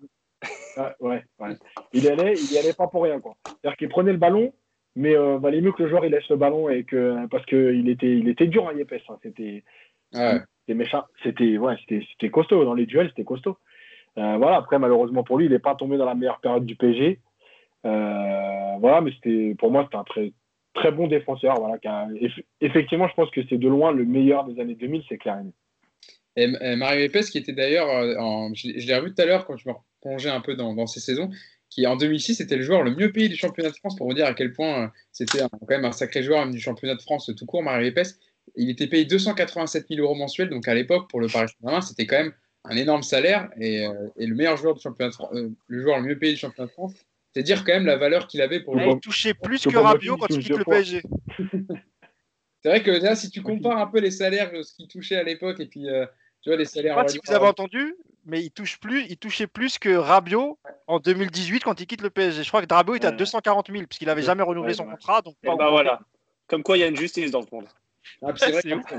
[SPEAKER 3] ouais, ouais, Il allait, il allait pas pour rien, quoi. C'est-à-dire qu'il prenait le ballon, mais euh, valait mieux que le joueur il laisse le ballon et que parce qu'il était, il était dur à Yepes. Hein. C'était, méchant. C'était, ouais, c'était, costaud dans les duels, c'était costaud. Euh, voilà. Après, malheureusement pour lui, il n'est pas tombé dans la meilleure période du PSG. Euh, voilà, mais c'était pour moi, c'était un très, très bon défenseur. Voilà, effectivement, je pense que c'est de loin le meilleur des années 2000, c'est clair.
[SPEAKER 1] Et, Mario Epes, qui était d'ailleurs, euh, je, l'ai revu tout à l'heure quand je me replongeais un peu dans, dans, ces saisons, qui en 2006 était le joueur le mieux payé du championnat de France, pour vous dire à quel point c'était quand même un sacré joueur du championnat de France tout court, Mario Epes. Il était payé 287 000 euros mensuels, donc à l'époque, pour le Paris Saint-Germain, c'était quand même un énorme salaire. Et, et, le meilleur joueur du championnat France, le joueur le mieux payé du championnat de France, c'est dire quand même la valeur qu'il avait pour
[SPEAKER 2] le. Il touchait plus que Rabiot quand il quitte le PSG.
[SPEAKER 1] c'est vrai que là, si tu compares un peu les salaires, ce qu'il touchait à l'époque, et puis euh, tu vois les salaires.
[SPEAKER 2] Je sais pas si vous avez entendu, mais il touche plus, il touchait plus que Rabiot en 2018 quand il quitte le PSG. Je crois que Rabiot était à 240 000 parce qu'il avait jamais renouvelé son contrat. Donc
[SPEAKER 4] bah voilà. Comme quoi, il y a une justice dans ce monde.
[SPEAKER 1] Ah, c'est vrai que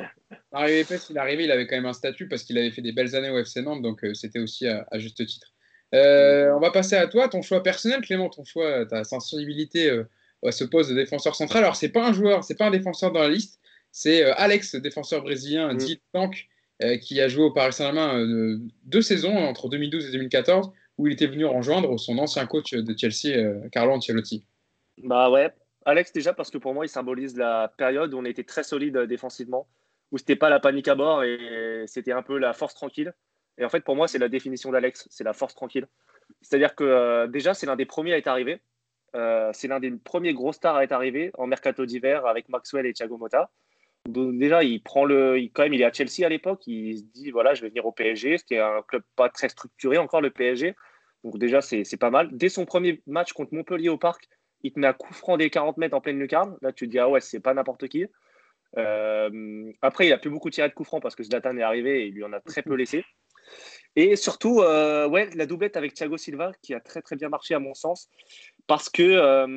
[SPEAKER 1] Mario Epes, il est arrivé, il avait quand même un statut parce qu'il avait fait des belles années au FC Nantes, donc euh, c'était aussi à, juste titre. Euh, on va passer à toi, ton choix personnel, Clément, ton choix, ta sensibilité euh, à ce poste de défenseur central. Alors, c'est pas un joueur, c'est pas un défenseur dans la liste, c'est euh, Alex, défenseur brésilien, mm. dit Tank, qui a joué au Paris Saint-Germain deux saisons entre 2012 et 2014, où il était venu rejoindre son ancien coach de Chelsea, Carlo Ancelotti.
[SPEAKER 4] Bah ouais, Alex déjà parce que pour moi il symbolise la période où on était très solide défensivement, où c'était pas la panique à bord et c'était un peu la force tranquille. Et en fait, pour moi, c'est la définition d'Alex, c'est la force tranquille. C'est-à-dire que euh, déjà, c'est l'un des premiers à être arrivé. Euh, c'est l'un des premiers gros stars à être arrivé en mercato d'hiver avec Maxwell et Thiago Motta. Donc déjà, il prend le, quand même, il est à Chelsea à l'époque. Il se dit voilà, je vais venir au PSG. C'était un club pas très structuré encore le PSG. Donc déjà, c'est pas mal. Dès son premier match contre Montpellier au Parc, il te met un coup franc des 40 mètres en pleine lucarne. Là, tu te dis ah ouais, c'est pas n'importe qui. Euh, après, il a plus beaucoup tiré de coup franc parce que Zlatan est arrivé et il lui en a très peu laissé. Et surtout, euh, ouais, la doublette avec Thiago Silva qui a très très bien marché à mon sens, parce que euh,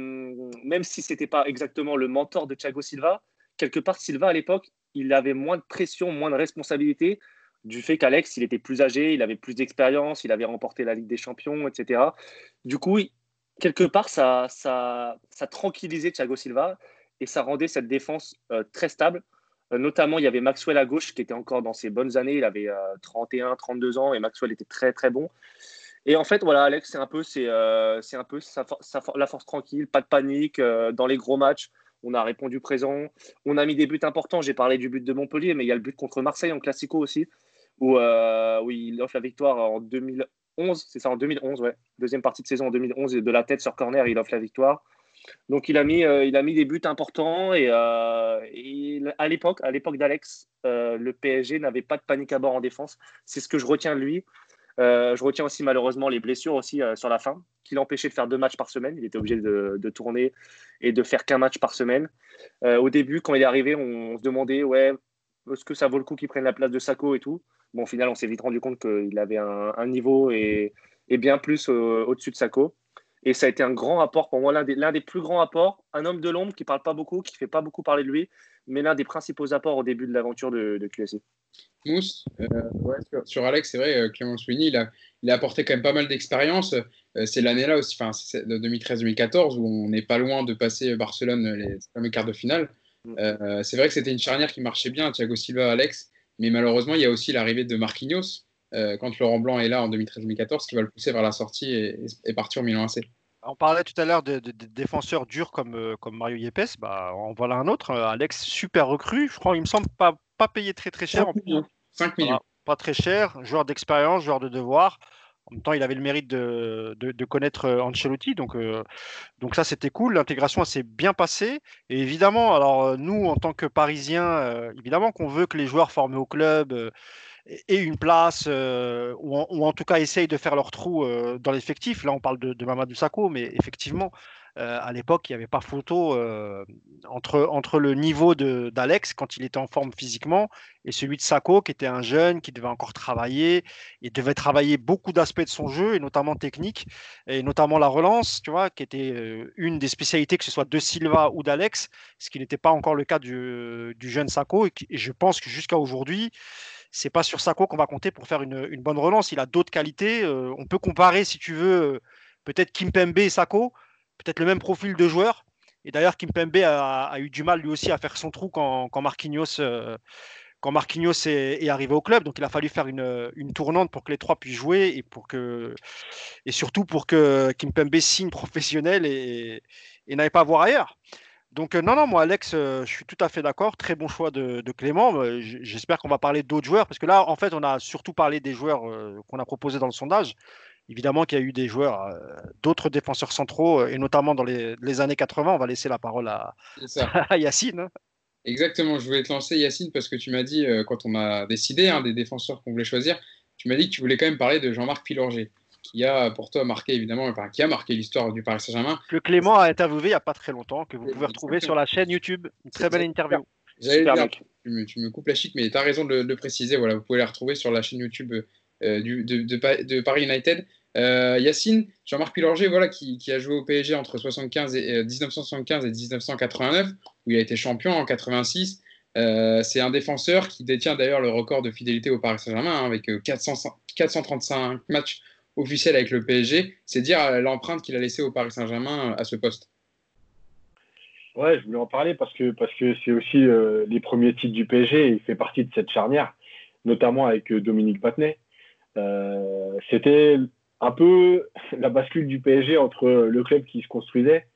[SPEAKER 4] même si c'était pas exactement le mentor de Thiago Silva, quelque part Silva à l'époque, il avait moins de pression, moins de responsabilité du fait qu'Alex, il était plus âgé, il avait plus d'expérience, il avait remporté la Ligue des Champions, etc. Du coup, quelque part, ça, ça, ça tranquillisait Thiago Silva et ça rendait cette défense euh, très stable. Euh, notamment, il y avait Maxwell à gauche qui était encore dans ses bonnes années. Il avait 31, euh, 32 ans et Maxwell était très très bon. Et en fait, voilà, Alex, c'est un peu, c'est, un peu la force tranquille, pas de panique. dans les gros matchs, on a répondu présent. On a mis des buts importants. J'ai parlé du but de Montpellier, mais il y a le but contre Marseille en Classico aussi, où, où il offre la victoire en 2011. C'est ça, en 2011, ouais. Deuxième partie de saison en 2011, et de la tête sur corner, il offre la victoire. Donc il a mis, euh, il a mis des buts importants et, euh, à l'époque, à l'époque d'Alex, euh, le PSG n'avait pas de panique à bord en défense. C'est ce que je retiens de lui. je retiens aussi malheureusement les blessures aussi sur la fin, qui l'empêchaient de faire deux matchs par semaine. Il était obligé de, tourner et de faire qu'un match par semaine. au début, quand il est arrivé, on, se demandait ouais, est-ce que ça vaut le coup qu'il prenne la place de Sako et tout? Bon, au final, on s'est vite rendu compte qu'il avait un, niveau et, et bien plus au-dessus de Sako. Et ça a été un grand rapport pour moi, l'un des, plus grands apports. Un homme de l'ombre qui parle pas beaucoup, qui fait pas beaucoup parler de lui, mais l'un des principaux apports au début de l'aventure de, de QSI.
[SPEAKER 1] Mousse, euh, sur, Alex, c'est vrai, euh, Clément Sweeney, il a, il a apporté quand même pas mal d'expérience. Euh, c'est l'année-là aussi, enfin, c'est 2013-2014, où on n'est pas loin de passer Barcelone les premiers quarts de finale. Mm. c'est vrai que c'était une charnière qui marchait bien, Thiago Silva, Alex, mais malheureusement, il y a aussi l'arrivée de Marquinhos, euh, quand Laurent Blanc est là en 2013-2014, qui va le pousser vers la sortie et, partir au Milan AC.
[SPEAKER 2] On parlait tout à l'heure de, défenseurs durs comme, euh, comme Mario Yepes. Bah, en voilà un autre, euh, Alex, super recru. Je crois, il me semble pas, pas payé très très cher.
[SPEAKER 1] 5 millions. pas
[SPEAKER 2] très cher, joueur d'expérience, joueur de devoir. En même temps, il avait le mérite de, connaître Ancelotti, donc, donc ça c'était cool. L'intégration s'est bien passée. Et évidemment, alors nous en tant que Parisiens, évidemment qu'on veut que les joueurs formés au club aient une place ou en, tout cas essayent de faire leur trou dans l'effectif. Là, on parle de, de Mamadou Sakho, mais effectivement, euh, à l'époque, il n'y avait pas photo euh, entre, entre le niveau d'Alex quand il était en forme physiquement et celui de Sako qui était un jeune qui devait encore travailler. Il devait travailler beaucoup d'aspects de son jeu et notamment technique et notamment la relance, tu vois, qui était euh, une des spécialités que ce soit de Silva ou d'Alex, ce qui n'était pas encore le cas du, du jeune Sako. Et, je pense que jusqu'à aujourd'hui, c'est pas sur Sako qu'on va compter pour faire une, une bonne relance. Il a d'autres qualités. on peut comparer, si tu veux, peut-être Kimpembe et Sako peut-être le même profil de joueur. Et d'ailleurs, Kimpembe a, a, eu du mal lui aussi à faire son trou quand, Marquinhos, euh, est, arrivé au club. Donc, il a fallu faire une, tournante pour que les trois puissent jouer et, surtout pour que Kimpembe signe professionnel et, et n'aille pas voir ailleurs. Donc, euh, non, non, moi, Alex, euh, je suis tout à fait d'accord. Très bon choix de, de Clément. J'espère qu'on va parler d'autres joueurs parce que là, en fait, on a surtout parlé des joueurs qu'on a proposés dans le sondage. Évidemment qu'il y a eu des joueurs, euh, d'autres défenseurs centraux, euh, et notamment dans les, années 80. On va laisser la parole à, Yacine.
[SPEAKER 1] Exactement, je voulais te lancer Yacine parce que tu m'as dit, euh, quand on a décidé hein, des défenseurs qu'on voulait choisir, tu m'as dit que tu voulais quand même parler de Jean-Marc Pilorger, qui a pour toi marqué évidemment, enfin, qui a marqué l'histoire du Paris Saint-Germain.
[SPEAKER 2] Que Clément a interviewé il n'y a pas très longtemps, que vous pouvez retrouver sur la chaîne YouTube. Une très belle interview.
[SPEAKER 1] Super tu, me, tu, me, coupes la chic, mais tu as raison de le, préciser. Voilà, vous pouvez la retrouver sur la chaîne YouTube du, de, de, Paris United. Euh, Yacine, Jean-Marc Pilorger, voilà, qui, a joué au PSG entre 75 et, 1975 euh, et 1989, où il a été champion en 86. Euh, c'est un défenseur qui détient d'ailleurs le record de fidélité au Paris Saint-Germain, hein, avec 435 matchs officiels avec le PSG. C'est dire l'empreinte qu'il a laissée au Paris Saint-Germain à ce poste.
[SPEAKER 3] Ouais, je voulais en parler parce que parce que c'est aussi les premiers titres du PSG. il fait partie de cette charnière, notamment avec Dominique Patnay. C'était un peu la bascule du PSG entre le club qui se construisait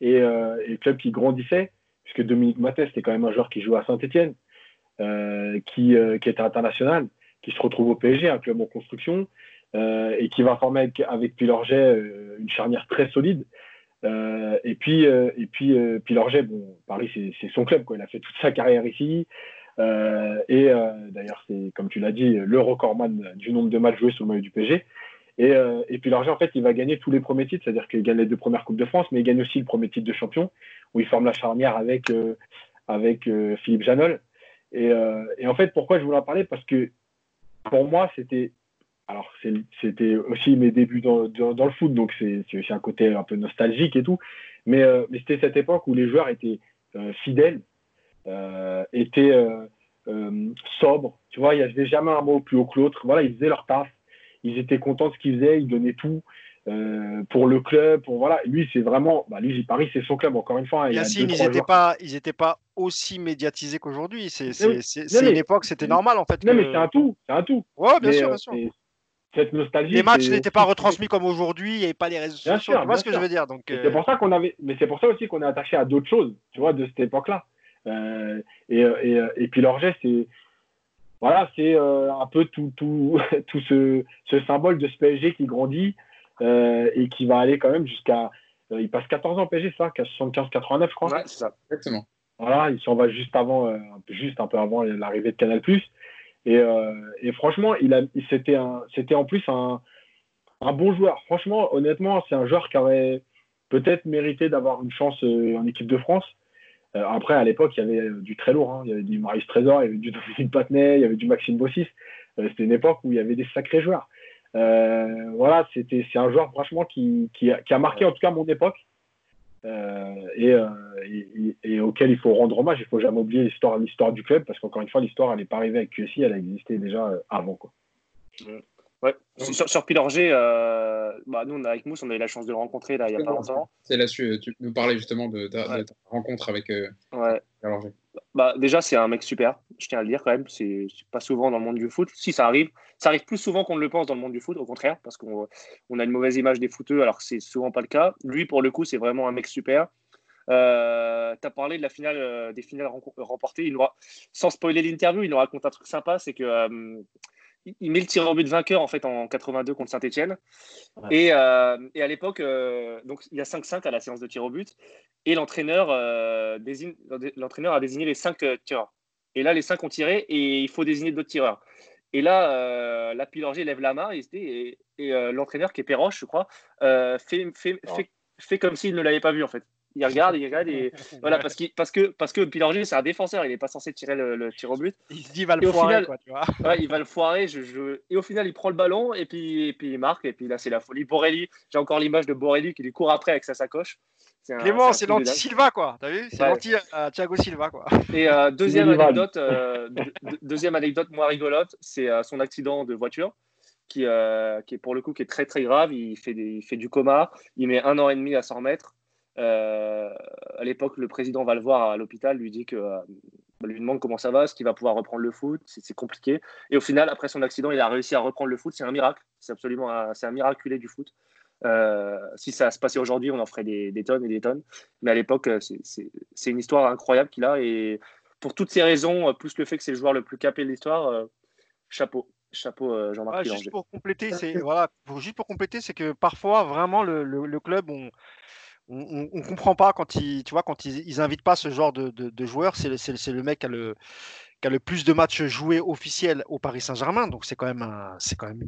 [SPEAKER 3] et, euh, le club qui grandissait, puisque Dominique Mathès était quand même un joueur qui jouait à Saint-Etienne, euh, qui, euh, qui, était international, qui se retrouve au PSG, un club en construction, et qui va former avec, avec une charnière très solide. et puis, et bon, Paris, c'est son club, il a fait toute sa carrière ici. et d'ailleurs, c'est, comme tu l'as dit, le recordman du nombre de matchs joués sur le maillot du PSG. Et, euh, et puis l'argent, en fait, il va gagner tous les premiers titres, c'est-à-dire qu'il gagne les deux premières Coupes de France, mais il gagne aussi le premier titre de champion, où il forme la charnière avec, euh, avec euh, Philippe Janol. Et, en fait, pourquoi je voulais en parler? Parce que pour moi, c'était. Alors, c'était aussi mes débuts dans, dans, le foot, donc c'est aussi un côté un peu nostalgique et tout. Mais, mais c'était cette époque où les joueurs étaient fidèles, étaient sobres. Tu vois, il n'y avait jamais un mot plus haut que l'autre. Voilà, ils faisaient leur taf ils étaient contents de ce qu'ils faisaient, ils donnaient tout euh, pour le club, pour voilà. Lui, c'est vraiment, bah, lui, Paris, c'est son club. Encore une fois,
[SPEAKER 2] il Yacine, ils n'étaient pas, ils étaient pas aussi médiatisés qu'aujourd'hui. C'est, une époque, c'était normal en fait.
[SPEAKER 3] Non, mais c'est un tout, c'est un tout.
[SPEAKER 2] Ouais, bien sûr, bien sûr.
[SPEAKER 3] Euh, cette nostalgie.
[SPEAKER 2] Les matchs n'étaient pas retransmis comme aujourd'hui, il n'y avait pas les réseaux sociaux. tu vois ce que je veux dire? Donc,
[SPEAKER 3] c'est pour ça qu'on avait, mais c'est pour ça aussi qu'on est attaché à d'autres choses, tu vois, de cette époque-là. Euh, et, et, et, puis leur geste, voilà, c'est euh, un peu tout, tout, tout ce, ce, symbole de ce PSG qui grandit euh, et qui va aller quand même jusqu'à. Euh, il passe 14 ans PSG, ça, 75-89, je crois.
[SPEAKER 4] Ouais, c'est ça,
[SPEAKER 1] exactement.
[SPEAKER 3] Voilà, il s'en va juste avant, juste un peu avant l'arrivée de Canal+. Et, et franchement, il a, c'était, c'était en plus un, un bon joueur. Franchement, honnêtement, c'est un joueur qui aurait peut-être mérité d'avoir une chance en équipe de France. Euh, après, à l'époque, il y avait euh, du très lourd. Hein. Il y avait du Marius Trésor, il y avait du Dominique Patnay, il y avait du Maxime Bossis. Euh, c'était une époque où il y avait des sacrés joueurs. voilà, c'était, c'est un joueur franchement qui, qui, a, qui, a, marqué en tout cas mon époque. Et, et, auquel il faut rendre hommage. Il ne faut jamais oublier l'histoire, l'histoire du club parce qu'encore une fois, l'histoire, elle n'est pas arrivée avec QSI, elle a existé déjà avant. Quoi.
[SPEAKER 4] Ouais. Sur, sur euh, bah, nous, on, avec Mousse, on a eu la chance de le rencontrer là, il n'y a pas longtemps.
[SPEAKER 1] C'est là-dessus, tu nous parlais justement de, ta, rencontre avec euh,
[SPEAKER 4] ouais. Bah, déjà, c'est un mec super, je tiens à le dire quand même. C'est pas souvent dans le monde du foot. Si ça arrive, ça arrive plus souvent qu'on ne le pense dans le monde du foot, au contraire, parce qu'on on a une mauvaise image des footeux, alors que c'est souvent pas le cas. Lui, pour le coup, c'est vraiment un mec super. Euh, tu as parlé de la finale, euh, des finales remportées. Il sans spoiler l'interview, il nous raconte un truc sympa c'est que il met le tir au but vainqueur en fait en 82 contre Saint-Etienne. Et, à l'époque, donc il y a 5-5 à la séance de tir au but. Et l'entraîneur l'entraîneur a désigné les 5 tireurs. Et là, les 5 ont tiré et il faut désigner d'autres tireurs. Et là, la Pilorgé lève la main et, et, l'entraîneur, qui est Perroche, je crois, fait, fait, fait, fait, comme s'il ne l'avait pas vu en fait il regarde, il regarde et voilà parce, parce que parce que Pilorgé c'est un défenseur, il n'est pas censé tirer le, tir au but.
[SPEAKER 2] Il se dit il va le foirer quoi, tu vois.
[SPEAKER 4] Ouais, il va le foirer. Je, Et au final, il prend le ballon et puis et puis il marque et puis là c'est la folie. Borelli, j'ai encore l'image de Borelli qui lui court après avec sa sacoche.
[SPEAKER 2] Clément, c'est l'anti-Silva quoi, t'as vu? C'est l'anti-Thiago Silva quoi.
[SPEAKER 4] Et euh, deuxième anecdote, euh, deuxième anecdote moins rigolote, c'est euh, son accident de voiture. Qui, qui est pour le coup qui est très très grave. Il fait, il fait du coma. Il met un an et demi à s'en remettre. Euh, à l'époque, le président va le voir à l'hôpital, lui dit que euh, lui demande comment ça va, est-ce qu'il va pouvoir reprendre le foot, c'est compliqué. Et au final, après son accident, il a réussi à reprendre le foot. C'est un miracle, c'est absolument un, c'est un miraculé du foot. Euh, si ça se passait aujourd'hui, on en ferait des, tonnes et des tonnes. Mais à l'époque, c'est une histoire incroyable qu'il a. Et pour toutes ces raisons, plus le fait que c'est le joueur le plus capé de l'histoire, chapeau. Chapeau, Jean-Marc
[SPEAKER 2] Juste pour compléter, c'est voilà, juste pour compléter, c'est que parfois vraiment le, le club on, on, ne comprend pas quand ils, tu vois, quand ils, ils invitent pas ce genre de, de, joueurs. C'est le, mec qui a le, qui a le plus de matchs joués officiels au Paris Saint-Germain. Donc c'est quand même un, c'est quand même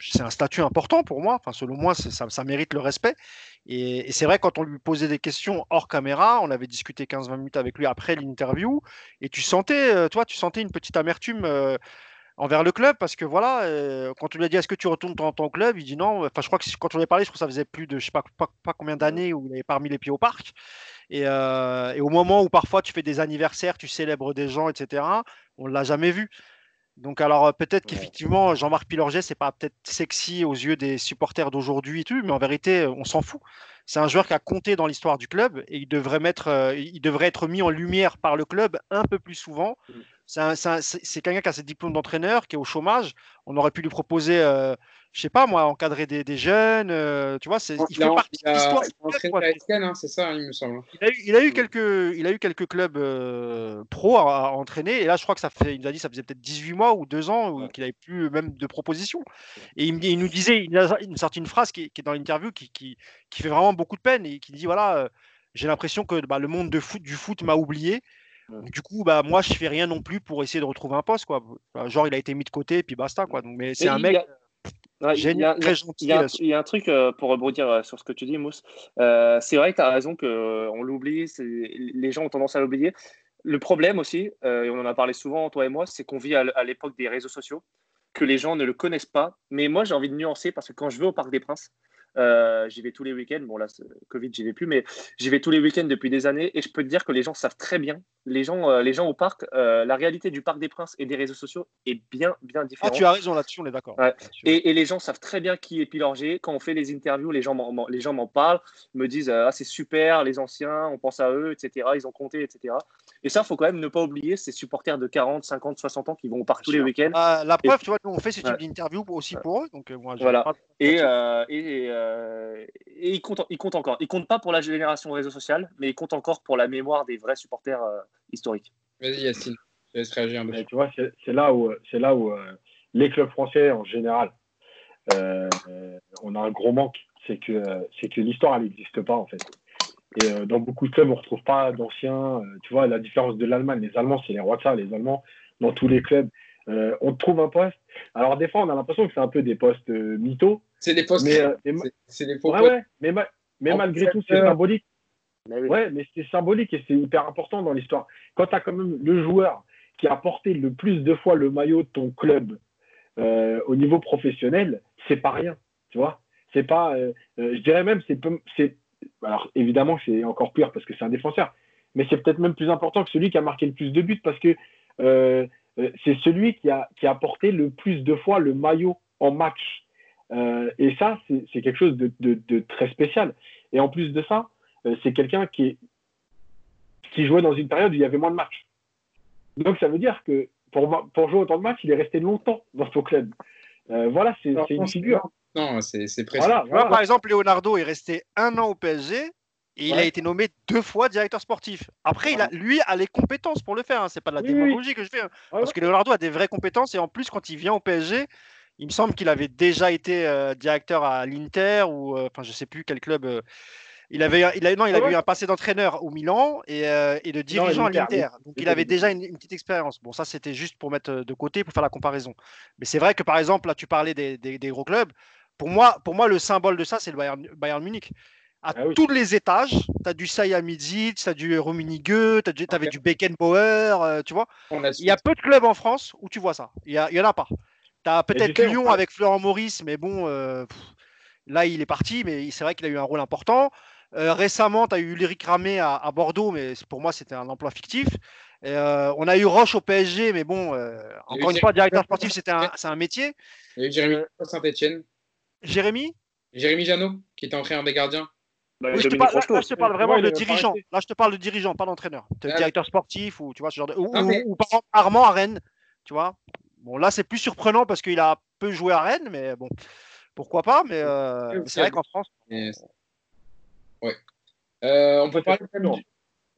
[SPEAKER 2] c'est un statut important pour moi. Enfin, selon moi, ça, ça, mérite le respect. Et, c'est vrai quand on lui posait des questions hors caméra, on avait discuté 15-20 minutes avec lui après l'interview, et tu sentais, euh, toi, tu sentais une petite amertume. Euh, envers le club parce que voilà, euh, quand on lui a dit est-ce que tu retournes dans ton club, il dit non. Enfin, je crois que quand on lui a parlé, je crois que ça faisait plus de je sais pas, pas, combien d'années où il avait pas mis les pieds au parc. Euh, et, au moment où parfois tu fais des anniversaires, tu célèbres des gens, etc., on l'a jamais vu. Donc alors euh, peut-être qu'effectivement Jean-Marc Pilorget c'est pas peut-être sexy aux yeux des supporters d'aujourd'hui et tout, mais en vérité on s'en fout. C'est un joueur qui a compté dans l'histoire du club et il devrait mettre, il devrait être mis en lumière par le club un peu plus souvent. C'est quelqu'un qui a ses diplômes d'entraîneur, qui est au chômage. On aurait pu lui proposer, euh, je sais pas moi, encadrer des, des jeunes. Euh, tu vois, c'est, il, fait partie de l'histoire.
[SPEAKER 1] C'est ça, il me semble.
[SPEAKER 2] Il a eu, il a eu quelques, il a eu quelques clubs euh, pro à, entraîner. Et là, je crois que ça fait, il nous a dit, ça faisait peut-être 18 mois ou 2 ans qu'il n'avait plus même de propositions. Et il, il, nous disait, il a sorti une phrase qui, qui est dans l'interview qui, qui, qui, fait vraiment beaucoup de peine et qui dit voilà, euh, j'ai l'impression que bah, le monde de foot, du foot m'a oublié. Du coup, bah, moi, je fais rien non plus pour essayer de retrouver un poste. Quoi. Genre, il a été mis de côté et puis basta. Quoi. Donc, mais c'est un mec. génial, très gentil.
[SPEAKER 4] Il y, a un truc euh, pour rebondir euh, sur ce que tu dis, Mousse. Euh, c'est vrai que tu as raison qu'on l'oublie. Les gens ont tendance à l'oublier. Le problème aussi, et on en a parlé souvent, toi et moi, c'est qu'on vit à l'époque des réseaux sociaux, que les gens ne le connaissent pas. Mais moi, j'ai envie de nuancer parce que quand je vais au Parc des Princes, euh, j'y vais tous les week-ends. Bon, là, Covid, j'y vais plus, mais j'y vais tous les week-ends depuis des années. Et je peux te dire que les gens savent très bien, les gens, euh, les gens au parc, euh, la réalité du Parc des Princes et des réseaux sociaux est bien, bien ah, différente.
[SPEAKER 2] Ah, tu as raison là-dessus, on est d'accord.
[SPEAKER 4] Et, les gens savent très bien qui est Pilorgé. Quand on fait les interviews, les gens m'en parlent, me disent Ah, c'est super, les anciens, on pense à eux, etc. Ils ont compté, etc. Et ça, il faut quand même ne pas oublier ces supporters de 40, 50, 60 ans qui vont au parc tous les week-ends.
[SPEAKER 2] Ah, la preuve, tu vois, on fait ce type d'interview aussi pour eux. Donc, moi,
[SPEAKER 4] voilà. Et, et, et il compte, il compte encore. Il compte pas pour la génération réseau social, mais il compte encore pour la mémoire des vrais supporters euh, historiques.
[SPEAKER 1] Vas-y Yacine, je laisse réagir
[SPEAKER 3] un Tu vois, c'est là où, c'est là où euh, les clubs français en général, euh, on a un gros manque, c'est que c'est que l'histoire elle n'existe pas en fait. Et dans beaucoup de clubs, on retrouve pas d'anciens. tu vois, la différence de l'Allemagne, les Allemands, c'est les rois de ça. Les Allemands, dans tous les clubs, on trouve un poste. Alors des fois, on a l'impression que c'est un peu des postes mythos
[SPEAKER 1] c'est des postes. Mais, euh, c'est des faux
[SPEAKER 3] mais, mais malgré tout, c'est symbolique. Mais Ouais, mais c'est symbolique et c'est hyper important dans l'histoire. Quand tu as quand même le joueur qui a porté le plus de fois le maillot de ton club euh, au niveau professionnel, c'est pas rien, tu vois. C'est pas, euh, je dirais même, c'est, alors évidemment, c'est encore pire parce que c'est un défenseur, mais c'est peut-être même plus important que celui qui a marqué le plus de buts parce que c'est celui qui a, qui porté le plus de fois le maillot en match. Euh, et ça, c'est quelque chose de, très spécial. Et en plus de ça, euh, c'est quelqu'un qui, qui jouait dans une période où il y avait moins de matchs. Donc ça veut dire que pour, pour jouer autant de matchs, il est resté longtemps dans son club. Euh, voilà, c'est une figure.
[SPEAKER 1] Non, c'est
[SPEAKER 2] précis. Voilà, Par exemple, Leonardo est resté un an au PSG Et il a été nommé deux fois directeur sportif. Après, il a, lui a les compétences pour le faire. Hein. C'est pas de la démagogie que je fais. Hein. Parce que Leonardo a des vraies compétences. Et en plus, quand il vient au PSG, il me semble qu'il avait déjà été euh, directeur à l'Inter ou, euh, enfin, je sais plus quel club. Euh, il avait, il a, non, il ah eu un passé d'entraîneur au Milan et, de dirigeant à l'Inter. Donc, il avait déjà une, petite expérience. Bon, ça, c'était juste pour mettre de côté, pour faire la comparaison. Mais c'est vrai que, par exemple, là, tu parlais des, des, gros clubs. Pour moi, pour moi, le symbole de ça, c'est le Bayern, Bayern Munich à ah tous les étages. Tu as du Sayamidzic, tu as du Rummenigge, tu avais du Beckenbauer, euh, tu vois. Il y a peu de clubs en France où tu vois ça. Il n'y en a pas. Tu as peut-être Lyon avec Florent Maurice, mais bon, euh, là, il est parti, mais c'est vrai qu'il a eu un rôle important. Euh, récemment, tu as eu Ulrich Ramé à, Bordeaux, mais pour moi, c'était un emploi fictif. on a eu Roche au PSG, mais bon, encore une fois, directeur sportif, c'est un, un, métier.
[SPEAKER 1] Il y a eu Jérémy Saint-Etienne.
[SPEAKER 2] Jérémy?
[SPEAKER 1] Jérémy Janot, qui était entraîneur des gardiens.
[SPEAKER 2] Bah, je te parle, là, je te parle vraiment de dirigeant. Là, je te parle de dirigeant, pas d'entraîneur. Es directeur sportif ou tu vois ce genre de. Ou, par exemple Armand à Rennes, tu vois. Bon, là, c'est plus surprenant parce qu'il a peu joué à Rennes, mais bon, pourquoi pas. Mais euh, c'est vrai qu'en France.
[SPEAKER 1] Euh, on, peut parler quand même du...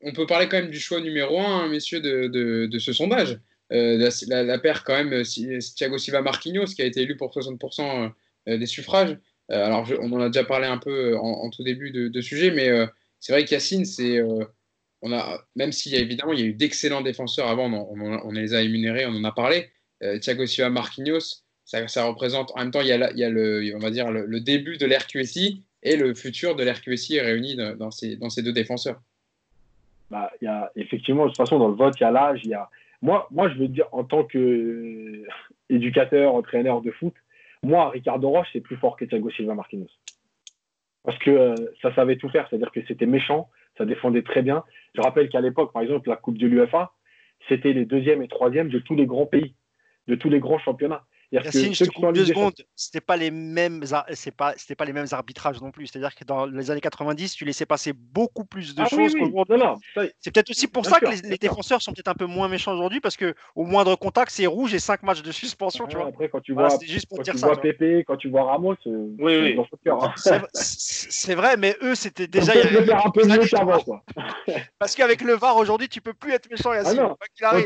[SPEAKER 1] on peut parler quand même du choix numéro un, messieurs, de, de, de ce sondage. Euh, la, la, paire, quand même, Thiago Silva Marquinhos, qui a été élu pour 60% des suffrages. Euh, alors, on en a déjà parlé un peu euh, en, tout début de, sujet, mais euh, c'est vrai qu'Yacine, c'est. on a, même s'il y a évidemment il y a eu d'excellents défenseurs avant, on, les a énumérés, on en a parlé. Thiago Silva, Marquinhos, ça, ça, représente en même temps il y a, il y a le, on va dire le, début de l'RQSI et le futur de l'RQSI réuni dans ces, deux défenseurs.
[SPEAKER 3] Bah, y a, effectivement, de toute façon, dans le vote, il y a l'âge. A... moi, moi, je veux dire, en tant qu'éducateur, entraîneur de foot, moi, Ricardo Roche, c'est plus fort que Thiago Silva Marquinhos. Parce que euh, ça savait tout faire, c'est-à-dire que c'était méchant, ça défendait très bien. Je rappelle qu'à l'époque, par exemple, la Coupe de l'UFA, c'était les deuxièmes et troisièmes de tous les grands pays, de tous les grands championnats.
[SPEAKER 2] Yacine, je te coupe deux secondes. C'était pas les mêmes, c'est pas, c'était pas les mêmes arbitrages non plus. C'est-à-dire que dans les années 90, tu laissais passer beaucoup plus de ah choses C'est peut-être aussi pour ça que les, défenseurs sont peut-être un peu moins méchants aujourd'hui parce que au moindre contact, c'est rouge et 5 matchs de suspension. tu vois.
[SPEAKER 3] Après, quand tu vois, juste pour quand tu vois Pépé, quand tu vois Ramos, oui, oui.
[SPEAKER 2] C'est vrai, mais eux, c'était déjà.
[SPEAKER 3] un peu mieux
[SPEAKER 2] Parce qu'avec le VAR aujourd'hui, tu peux plus être méchant. Yacine,
[SPEAKER 3] ah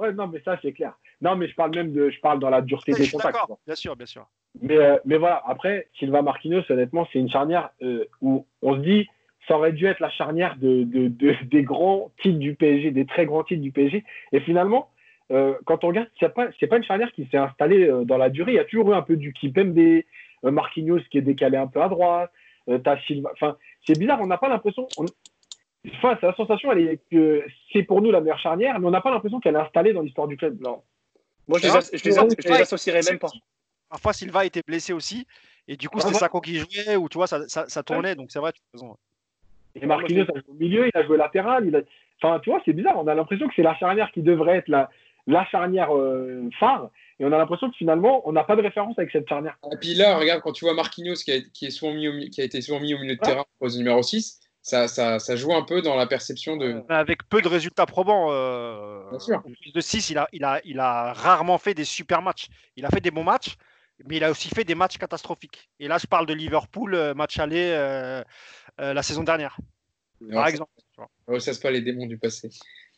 [SPEAKER 3] non. non, mais ça, c'est clair. Non, mais je parle même de, je parle dans la dureté des contacts.
[SPEAKER 2] Bien sûr, bien sûr.
[SPEAKER 3] Mais, euh, mais voilà, après, Silva Marquinhos, honnêtement, c'est une charnière euh, où on se dit, ça aurait dû être la charnière de, de, des grands titres du PSG, des très grands titres du PSG. Et finalement, euh, quand on regarde, c'est pas, pas une charnière qui s'est installée dans la durée. Il y a toujours eu un peu du Kipembe, Marquinhos qui est décalé un peu à droite. as Silva. Enfin, c'est bizarre, on n'a pas l'impression. Enfin, la sensation, elle est que c'est pour nous la meilleure charnière, mais on n'a pas l'impression qu'elle est installée dans l'histoire du club. Non.
[SPEAKER 4] Moi, je, les, associerais même pas.
[SPEAKER 2] Parfois, Silva était blessé aussi. Et du coup, c'était Sako qui jouait, ou tu vois, ça, ça, tournait. Donc, c'est vrai, tu as raison.
[SPEAKER 3] Et Marquinhos a joué au milieu, il a joué latéral. Il a... Enfin, tu vois, c'est bizarre. On a l'impression que c'est la charnière qui devrait être la, la charnière euh, phare. Et on a l'impression que finalement, on n'a pas de référence avec cette charnière.
[SPEAKER 1] Et puis là, regarde, quand tu vois Marquinhos qui a, qui est souvent mis qui a été souvent mis au milieu de terrain au numéro 6, ça, ça, ça, joue un peu dans la perception de.
[SPEAKER 2] Avec peu de résultats probants. Euh, Bien sûr. de 6, il a, il, a, il a rarement fait des super matchs. Il a fait des bons matchs, mais il a aussi fait des matchs catastrophiques. Et là, je parle de Liverpool, euh, match aller euh, la saison dernière, par exemple.
[SPEAKER 1] Ça, ça se pas les démons du passé.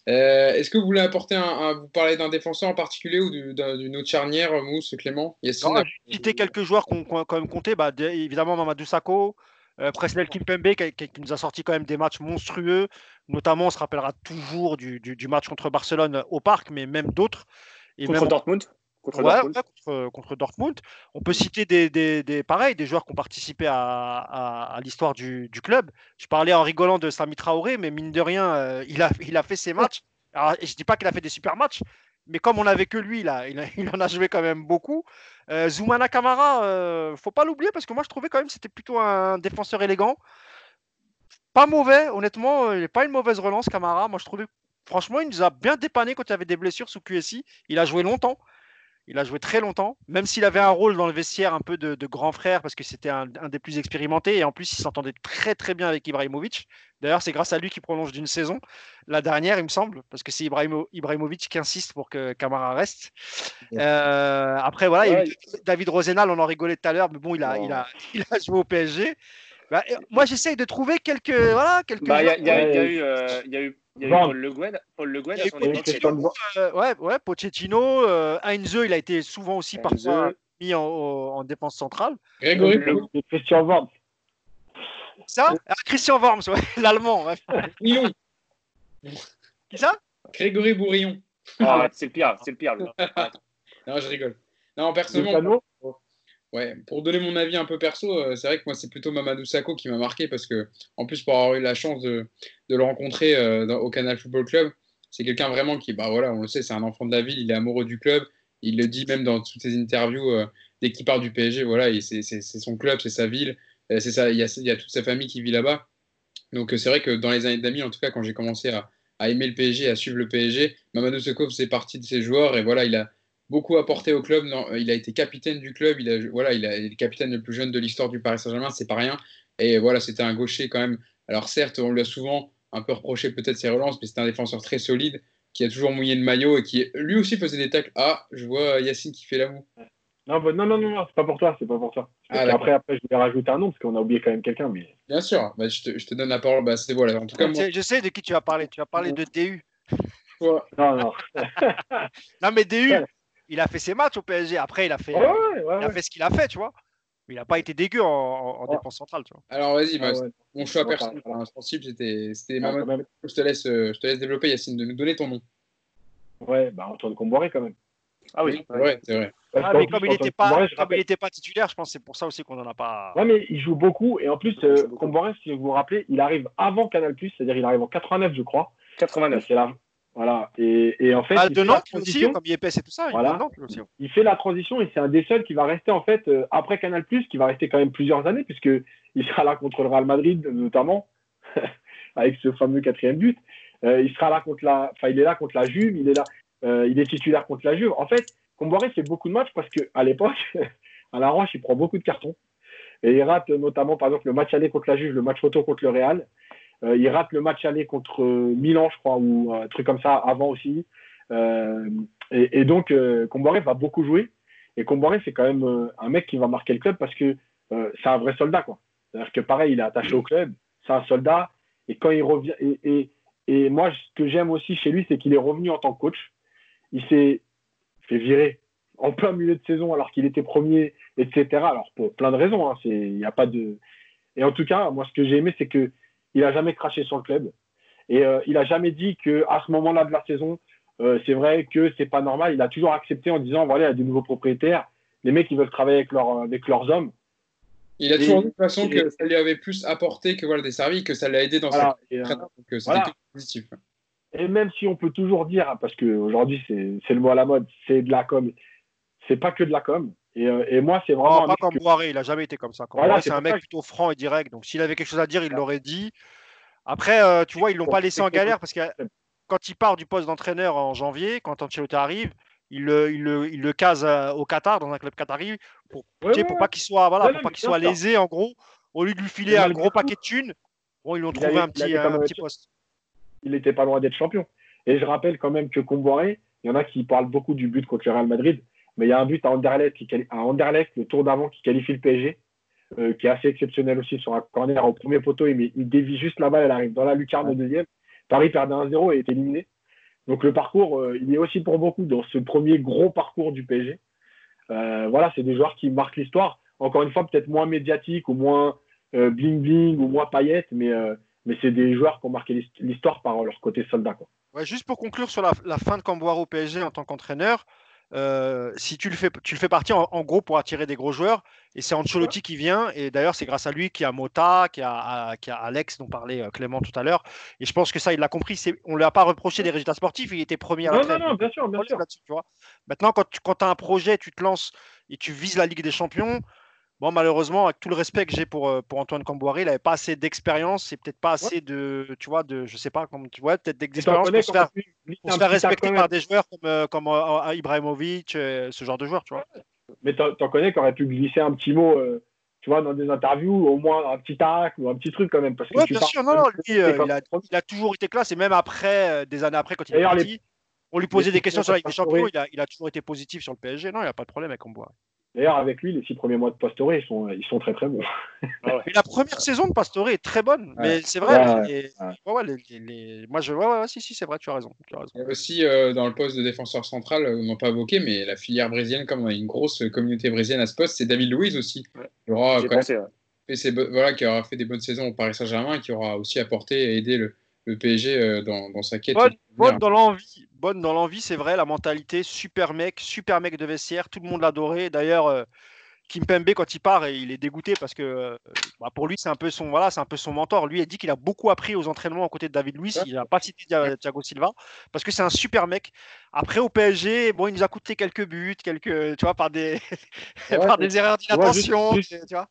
[SPEAKER 1] Est-ce que vous voulez apporter un, vous parler d'un défenseur en particulier ou d'une autre charnière, Mousse, Clément
[SPEAKER 2] non, Citer quelques joueurs qu'on qu quand même compté. Bah, évidemment, Mamadou Sakho, euh, Presnel Kimpembe qui, nous a sorti quand même des matchs monstrueux. Notamment, on se rappellera toujours du, match contre Barcelone au Parc, mais même d'autres.
[SPEAKER 4] Contre Dortmund
[SPEAKER 2] contre, Dortmund. On peut citer des, des, des, pareils, des joueurs qui ont participé à, l'histoire du, club. Je parlais en rigolant de Sami Traoré, mais mine de rien, euh, il, a, il a fait ses matchs. Alors, je ne dis pas qu'il a fait des super matchs, mais comme on n'avait que lui, il, en a joué quand même beaucoup. Euh, Zoumana Kamara, euh, faut pas l'oublier parce que moi je trouvais quand même c'était plutôt un défenseur élégant. Pas mauvais, honnêtement, il n'est pas une mauvaise relance, Kamara. Moi je trouvais, franchement, il nous a bien dépanné quand il y avait des blessures sous QSI. Il a joué longtemps. Il a joué très longtemps, même s'il avait un rôle dans le vestiaire un peu de, grand frère, parce que c'était un, des plus expérimentés, et en plus, il s'entendait très très bien avec Ibrahimovic. D'ailleurs, c'est grâce à lui qu'il prolonge d'une saison, la dernière, il me semble, parce que c'est Ibrahimovic qui insiste pour que Camara reste. Euh, après, voilà, David Rosenal, on en rigolait tout à l'heure, mais bon, il a, il, a, il a joué au PSG. Bah, moi, j'essaye de trouver quelques. Voilà, quelques.
[SPEAKER 4] Bah, il y, a- il y a- il y a
[SPEAKER 3] Ouais.
[SPEAKER 4] eu, euh, il y a eu, il y a eu
[SPEAKER 3] Van.
[SPEAKER 4] Paul Le Guen, Paul Le Guen à son
[SPEAKER 3] Oui,
[SPEAKER 4] époque.
[SPEAKER 2] Euh, ouais, ouais, Pochettino, euh, Heinze, il a été souvent aussi
[SPEAKER 4] Heinze.
[SPEAKER 2] parfois mis en, en défense centrale.
[SPEAKER 1] Grégory,
[SPEAKER 4] Le-
[SPEAKER 3] Christian Worms.
[SPEAKER 2] Ça Ah, Christian Worms, ouais, l'allemand. ouais.
[SPEAKER 1] Bourillon.
[SPEAKER 2] Qui ça?
[SPEAKER 1] Grégory Bourillon.
[SPEAKER 4] Ah, c'est le pire, c'est le pire. lui.
[SPEAKER 1] Non, je rigole. Non,
[SPEAKER 3] Le
[SPEAKER 1] personnellement. Ouais, pour donner mon avis un peu perso, euh, c'est vrai que moi c'est plutôt Mamadou Sakho qui m'a marqué parce que, en plus, pour avoir eu la chance de, le rencontrer euh, au Canal Football Club, c'est quelqu'un vraiment qui, bah voilà, on le sait, c'est un enfant de la ville, il est amoureux du club, il le dit même dans toutes ses interviews euh, dès qu'il part du PSG, voilà, c'est son club, c'est sa ville, il y a, toute sa famille qui vit là-bas. Donc c'est vrai que dans les années d'amis, en tout cas, quand j'ai commencé à, à aimer le PSG, à suivre le PSG, Mamadou Sakho faisait partie de ces joueurs et voilà, il a beaucoup apporté au club. Non, il a été capitaine du club. Il a, voilà, il est le capitaine le plus jeune de l'histoire du Paris Saint-Germain. C'est pas rien. Et voilà, c'était un gaucher quand même. Alors certes, on lui a souvent un peu reproché peut-être ses relances, mais c'était un défenseur très solide qui a toujours mouillé le maillot et qui lui aussi faisait des tacles. Ah, je vois Yacine qui fait la moue.
[SPEAKER 3] Non, bah, non, non, non, non, c'est pas pour toi, c'est pas pour toi.
[SPEAKER 1] Ah,
[SPEAKER 3] après, après, je vais rajouter un nom parce qu'on a oublié quand même quelqu'un. Mais...
[SPEAKER 1] Bien sûr. Bah, je, te, je te donne la parole. Bah, c'est voilà. En tout cas, moi,
[SPEAKER 2] Je sais de qui tu vas parler. Tu vas parler de DU.
[SPEAKER 3] Non, non.
[SPEAKER 2] Non, mais DU,
[SPEAKER 3] Ouais.
[SPEAKER 2] Il a fait ses matchs au PSG. Après, il a fait,
[SPEAKER 3] Ouais, ouais, ouais.
[SPEAKER 2] il a fait ce qu'il a fait, tu vois. Il n'a pas été dégueu en, en- défense centrale, tu vois.
[SPEAKER 1] alors vas-y. Bah,
[SPEAKER 3] Ah, ouais.
[SPEAKER 1] Mon choix personnel, sensible, c'était c'était
[SPEAKER 3] Ah.
[SPEAKER 1] Je te laisse, euh, je te laisse développer Yacine de nous donner ton nom.
[SPEAKER 3] Ouais, bah Antoine Comboiré quand même.
[SPEAKER 4] Ah oui.
[SPEAKER 1] c'est vrai, c'est vrai.
[SPEAKER 3] Parce
[SPEAKER 2] Ah, mais comme il n'était pas, titulaire, je pense que c'est pour ça aussi qu'on n'en a pas.
[SPEAKER 3] Ouais, mais il joue beaucoup. Et en plus, euh, si vous vous rappelez, il arrive avant Canal+, c'est-à-dire il arrive en 89, je crois.
[SPEAKER 4] 89.
[SPEAKER 3] C'est là. Voilà. Et, et en fait,
[SPEAKER 2] Ah,
[SPEAKER 3] il
[SPEAKER 2] de
[SPEAKER 3] fait la
[SPEAKER 2] Nantes aussi,
[SPEAKER 3] transition.
[SPEAKER 2] comme et tout ça.
[SPEAKER 3] Voilà.
[SPEAKER 2] aussi.
[SPEAKER 3] il fait la transition et c'est un des seuls qui va rester en fait euh, après Canal+, qui va rester quand même plusieurs années puisque il sera là contre le Real Madrid notamment avec ce fameux quatrième but. Euh, il sera là contre la, enfin il est là contre la Juve, il est là, euh, il est titulaire contre la Juve. En fait, Comboiré fait beaucoup de matchs parce que à l'époque, à la Roche, il prend beaucoup de cartons et il rate notamment par exemple le match aller contre la Juve, le match photo contre le Real. Euh, il rate le match aller contre euh, Milan, je crois, ou un truc comme ça avant aussi. Euh, et, donc, Comboiré va beaucoup jouer. Et Comboiré, c'est quand même un mec qui va marquer le club parce que c'est un vrai soldat. quoi. C'est-à-dire que pareil, il est attaché au club, c'est un soldat. Et quand il revient. Et, et, et moi, ce que j'aime aussi chez lui, c'est qu'il est revenu en tant que coach. Il s'est fait virer en plein milieu de saison alors qu'il était premier, etc. Alors, pour plein de raisons. hein, a pas de. Et en tout cas, moi, ce que j'ai aimé, c'est que il a jamais craché sur le club. Et euh, il a jamais dit que à ce moment-là de la saison, euh, c'est vrai que c'est pas normal. Il a toujours accepté en disant voilà, il y a des nouveaux propriétaires, les mecs ils veulent travailler avec, leurs avec leurs hommes.
[SPEAKER 1] Il a toujours dit de toute façon que ça lui avait plus apporté que voilà, des services, que ça l'a aidé dans
[SPEAKER 3] Voilà.
[SPEAKER 1] sa carrière. Euh,
[SPEAKER 3] voilà.
[SPEAKER 1] positif.
[SPEAKER 3] et même si on peut toujours dire, parce qu'aujourd'hui c'est c'est le mot à la mode, c'est de la com, c'est pas que de la com. Et, euh, et moi, c'est vraiment.
[SPEAKER 2] Non, pas comme
[SPEAKER 3] que-
[SPEAKER 2] Boiré, il a jamais été comme ça.
[SPEAKER 3] Voilà, c'est
[SPEAKER 2] un mec
[SPEAKER 3] que-
[SPEAKER 2] plutôt franc et direct. Donc s'il avait quelque chose à dire, il l'aurait dit. Après, euh, tu vois, ils l'ont pas laissé en galère parce que quand il part du poste d'entraîneur en janvier, quand Ancelotti arrive, il le, il le, il le case euh, au Qatar, dans un club qatari, pour,
[SPEAKER 3] Ouais,
[SPEAKER 2] pour pas qu'il soit, voilà,
[SPEAKER 3] Ouais,
[SPEAKER 2] pour pas qu'il soit lésé, en gros. Au lieu de lui filer un gros paquet de thunes, bon, ils lui ont
[SPEAKER 3] il
[SPEAKER 2] trouvé
[SPEAKER 3] avait-
[SPEAKER 2] un petit, un poste.
[SPEAKER 3] il n'était pas loin d'être champion. Et je rappelle quand même que Comboiré, il y en a qui parlent beaucoup du but contre le Real Madrid, mais il y a un but à Anderlecht, qui, à Anderlecht le tour d'avant, qui qualifie le PSG, euh, qui est assez exceptionnel aussi sur un corner au premier poteau. Il, dévie juste la balle, elle arrive dans la lucarne au deuxième. Paris perdait 1-0 et est éliminé. Donc le parcours, euh, il est aussi pour beaucoup dans ce premier gros parcours du PSG. Euh, voilà, c'est des joueurs qui marquent l'histoire. Encore une fois, peut-être moins médiatiques ou moins bling-bling ou moins paillettes, mais, mais c'est des joueurs qui ont marqué l'hist- l'histoire par leur côté soldat. Quoi.
[SPEAKER 2] Ouais, juste pour conclure sur la, la fin de Camboire au PSG en tant qu'entraîneur, euh, si tu le fais, tu le fais partir en, en gros pour attirer des gros joueurs, et c'est Ancelotti qui vient, et d'ailleurs c'est grâce à lui qu'il y a Mota, qu'il y a, qu'il y a Alex dont parlait euh, Clément tout à l'heure, et je pense que ça il l'a compris, on ne lui a pas reproché des résultats sportifs, il était premier à la
[SPEAKER 3] Non, non, non, bien sûr, bien sûr.
[SPEAKER 2] tu vois. Maintenant, quand tu quand as un projet, tu te lances et tu vises la Ligue des Champions, bon, malheureusement, avec tout le respect que j'ai pour, euh, pour Antoine Camboiré, il n'avait pas assez d'expérience et peut-être pas assez de, tu vois, de, je sais pas, comme tu vois, peut-être d'expérience pour se faire, pour se respecter par des joueurs comme, euh, comme euh, Ibrahimovic, euh, ce genre de joueurs, tu vois.
[SPEAKER 3] Mais t'en t'en connais qui auraient pu glisser un petit mot, euh, tu vois, dans des interviews, au moins un petit tac ou un petit truc quand même. Parce que
[SPEAKER 2] Ouais,
[SPEAKER 3] tu
[SPEAKER 2] bien sûr, non, non, lui, euh, il, a,
[SPEAKER 3] comme-
[SPEAKER 2] il a toujours été classe et même après, des années après, quand il est
[SPEAKER 3] les-
[SPEAKER 2] parti, on lui posait des questions sur la Ligue des Champions, il a, il a toujours été positif sur le PSG. Non, il n'y a pas de problème avec Camboire.
[SPEAKER 3] D'ailleurs, avec lui, les six premiers mois de Pastore, ils sont, ils sont très très bons.
[SPEAKER 2] Ah la première saison de Pastore est très bonne, mais c'est vrai. moi, je, ouais, si, si, c'est vrai, tu as raison. Tu as raison.
[SPEAKER 1] Et aussi, euh, dans le poste de défenseur central, on n'a pas évoqué, mais la filière brésilienne, comme on a une grosse communauté brésilienne à ce poste, c'est David Luiz aussi. Il aura, voilà, qui aura fait des bonnes saisons au Paris Saint-Germain, qui aura aussi apporté et aidé le, le PSG euh, dans, dans, sa quête.
[SPEAKER 2] Bonne, dans l'envie, bonne dans l'envie, c'est vrai, la mentalité, super mec, super mec de vestiaire, tout le monde l'adorait. D'ailleurs, euh, Kim Pembe, quand il part, il est dégoûté parce que euh, bah, pour lui, c'est un peu son voilà, c'est un peu son mentor. Lui, a dit qu'il a beaucoup appris aux entraînements aux côtés de David Luiz. Il n'a pas cité Thiago Silva parce que c'est un super mec. Après, au PSG, bon, il nous a coûté quelques buts, quelques, tu vois, par des, par des erreurs d'inattention, tu vois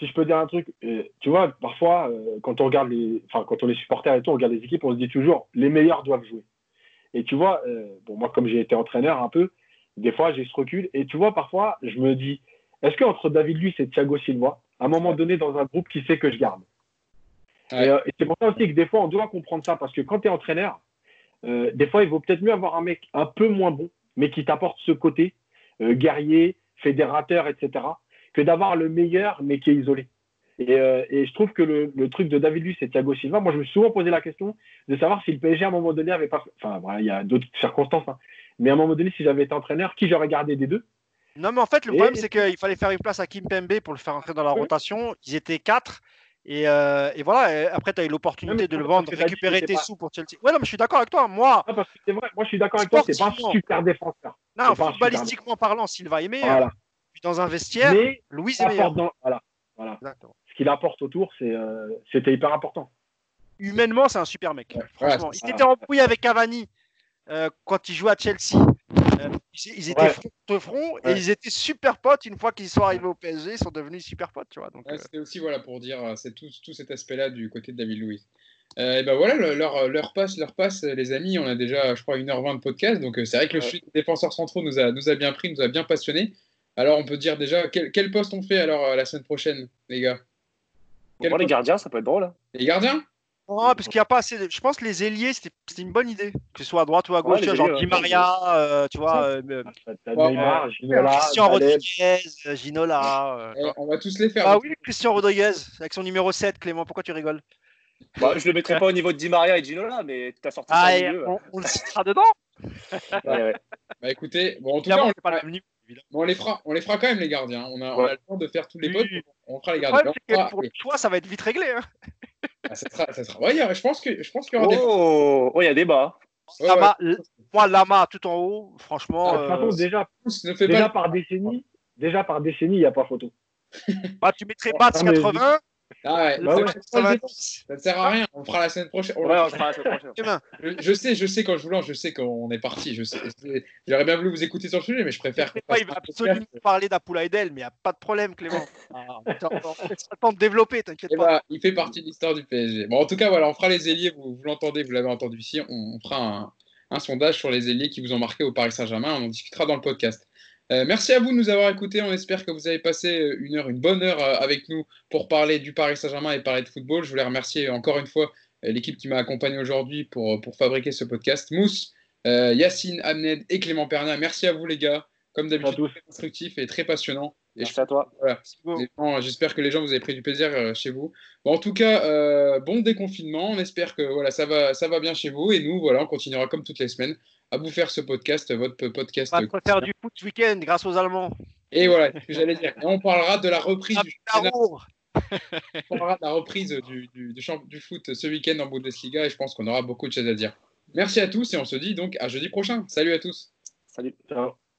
[SPEAKER 3] si je peux dire un truc, euh, tu vois, parfois, euh, quand on regarde les, enfin, quand on est supporter et tout, on regarde les équipes, on se dit toujours, les meilleurs doivent jouer. Et tu vois, euh, bon, moi, comme j'ai été entraîneur un peu, des fois, j'ai ce recul. Et tu vois, parfois, je me dis, est-ce qu'entre David Luiz et Thiago Silva, à un moment donné, dans un groupe, qui sait que je garde? Et, et c'est pour ça aussi que des fois, on doit comprendre ça, parce que quand tu es entraîneur, des fois, il vaut peut-être mieux avoir un mec un peu moins bon, mais qui t'apporte ce côté guerrier, fédérateur, etc que d'avoir le meilleur, mais qui est isolé. Et, euh, et je trouve que le, le, truc de David Luiz et Thiago Silva, moi, je me suis souvent posé la question de savoir si le PSG, à un moment donné, avait pas. Enfin, voilà, il y a d'autres circonstances, hein. mais à un moment donné, si j'avais été entraîneur, qui j'aurais gardé des deux?
[SPEAKER 2] Non, mais en fait, le problème, c'est qu'il fallait faire une place à Kim Pembe pour le faire entrer dans la rotation. Ils étaient quatre. Et, euh, et, voilà, après, tu as eu l'opportunité de le vendre, récupérer tes sous pour Chelsea. Ouais, non, mais je suis d'accord avec toi. Moi,
[SPEAKER 3] parce que c'est vrai, moi, je suis d'accord avec toi, c'est pas un super défenseur.
[SPEAKER 2] Non, footballistiquement parlant, Silva est meilleur. Dans un vestiaire, mais Louis est meilleur.
[SPEAKER 3] voilà, voilà. Ce qu'il apporte autour, euh, c'était hyper important.
[SPEAKER 2] Humainement, c'est un super mec. franchement, il était embrouillé avec Cavani euh, quand il jouait à Chelsea. Euh, ils, étaient front de front et ils étaient super potes. Une fois qu'ils sont arrivés au PSG, ils sont devenus super potes. Tu vois, donc,
[SPEAKER 1] C'était aussi voilà, pour dire c'est tout, tout, cet aspect-là du côté de David Louis. et ben voilà, leur, leur, passe, leur passe, les amis. On a déjà, je crois, 1h20 de podcast. Donc c'est vrai que le chute des défenseurs centraux nous a, nous a bien pris, nous a bien passionné. Alors, on peut dire déjà, quel, poste on fait alors euh, la semaine prochaine, les gars?
[SPEAKER 4] Les gardiens, ça peut être drôle. Hein.
[SPEAKER 1] Les gardiens?
[SPEAKER 2] Oh, parce qu'il n'y a pas assez. De... Je pense que les ailiers, c'était une bonne idée. Que ce soit à droite ou à gauche, genre Di Maria, euh, tu vois. Euh,
[SPEAKER 3] Neymar, Ginola,
[SPEAKER 2] Christian Rodriguez, Ginola.
[SPEAKER 1] On va tous les faire.
[SPEAKER 2] Ah oui, Christian Rodriguez, avec son numéro 7, Clément, pourquoi tu rigoles?
[SPEAKER 4] Bah, Je ne le mettrai pas au niveau de Di Maria et Ginola, mais tu as sorti ah, ça
[SPEAKER 2] milieu, on, on, le citera dedans
[SPEAKER 1] ouais, ouais. Bah écoutez, bon, en tout cas, on, pas la même niveau on les fera, on les fera quand même les gardiens. On a, on a le temps de faire tous les potes. On fera les gardiens.
[SPEAKER 2] pour toi, ça va être vite réglé. Hein.
[SPEAKER 1] Ah, ça sera, ça sera... Ouais, je pense que, je pense qu'il y
[SPEAKER 4] aura oh, oh, il y a débat.
[SPEAKER 2] Lama, Moi, Lama tout en haut, franchement.
[SPEAKER 3] Ah, euh... déjà, déjà par décennie, déjà par décennie, il n'y a pas photo.
[SPEAKER 2] Bah, tu mettrais Bats 80,
[SPEAKER 1] ah ouais, bah ça, ne sert à rien. On fera la semaine prochaine.
[SPEAKER 4] On, ouais, on fera la semaine
[SPEAKER 1] prochaine. je, je, sais, je sais quand je vous lance, je sais qu'on est parti. Je sais, j'aurais bien voulu vous écouter sur le sujet, mais je préfère.
[SPEAKER 2] il va absolument parler d'Apoula Edel, mais il n'y a pas de problème, Clément. Ah, temps de développer, t'inquiète pas.
[SPEAKER 1] Bah, il fait partie de l'histoire du PSG. Bon, en tout cas, voilà, on fera les ailiers. Vous, vous l'entendez, vous l'avez entendu ici. On, on fera un, un, sondage sur les ailiers qui vous ont marqué au Paris Saint-Germain. On en discutera dans le podcast. Euh, merci à vous de nous avoir écoutés. On espère que vous avez passé euh, une heure, une bonne heure euh, avec nous pour parler du Paris Saint-Germain et parler de football. Je voulais remercier encore une fois l'équipe qui m'a accompagné aujourd'hui pour, pour fabriquer ce podcast. Mousse, Yacine, Amned et Clément Perna. Merci à vous les gars. Comme d'habitude, très constructif et très passionnant.
[SPEAKER 4] Et Merci à toi.
[SPEAKER 1] J'espère que les gens vous avez pris du plaisir chez vous. Bon, en tout cas, bon déconfinement. On espère que voilà, ça, va, ça va bien chez vous. Et nous, voilà, on continuera comme toutes les semaines à vous faire ce podcast, votre podcast.
[SPEAKER 2] On va faire du foot ce week-end grâce aux Allemands.
[SPEAKER 1] Et voilà, ce que j'allais dire. Et on parlera de la reprise du On parlera de la reprise du, du, du foot ce week-end en Bundesliga et je pense qu'on aura beaucoup de choses à dire. Merci à tous et on se dit donc à jeudi prochain. Salut à tous.
[SPEAKER 4] Salut. Ciao.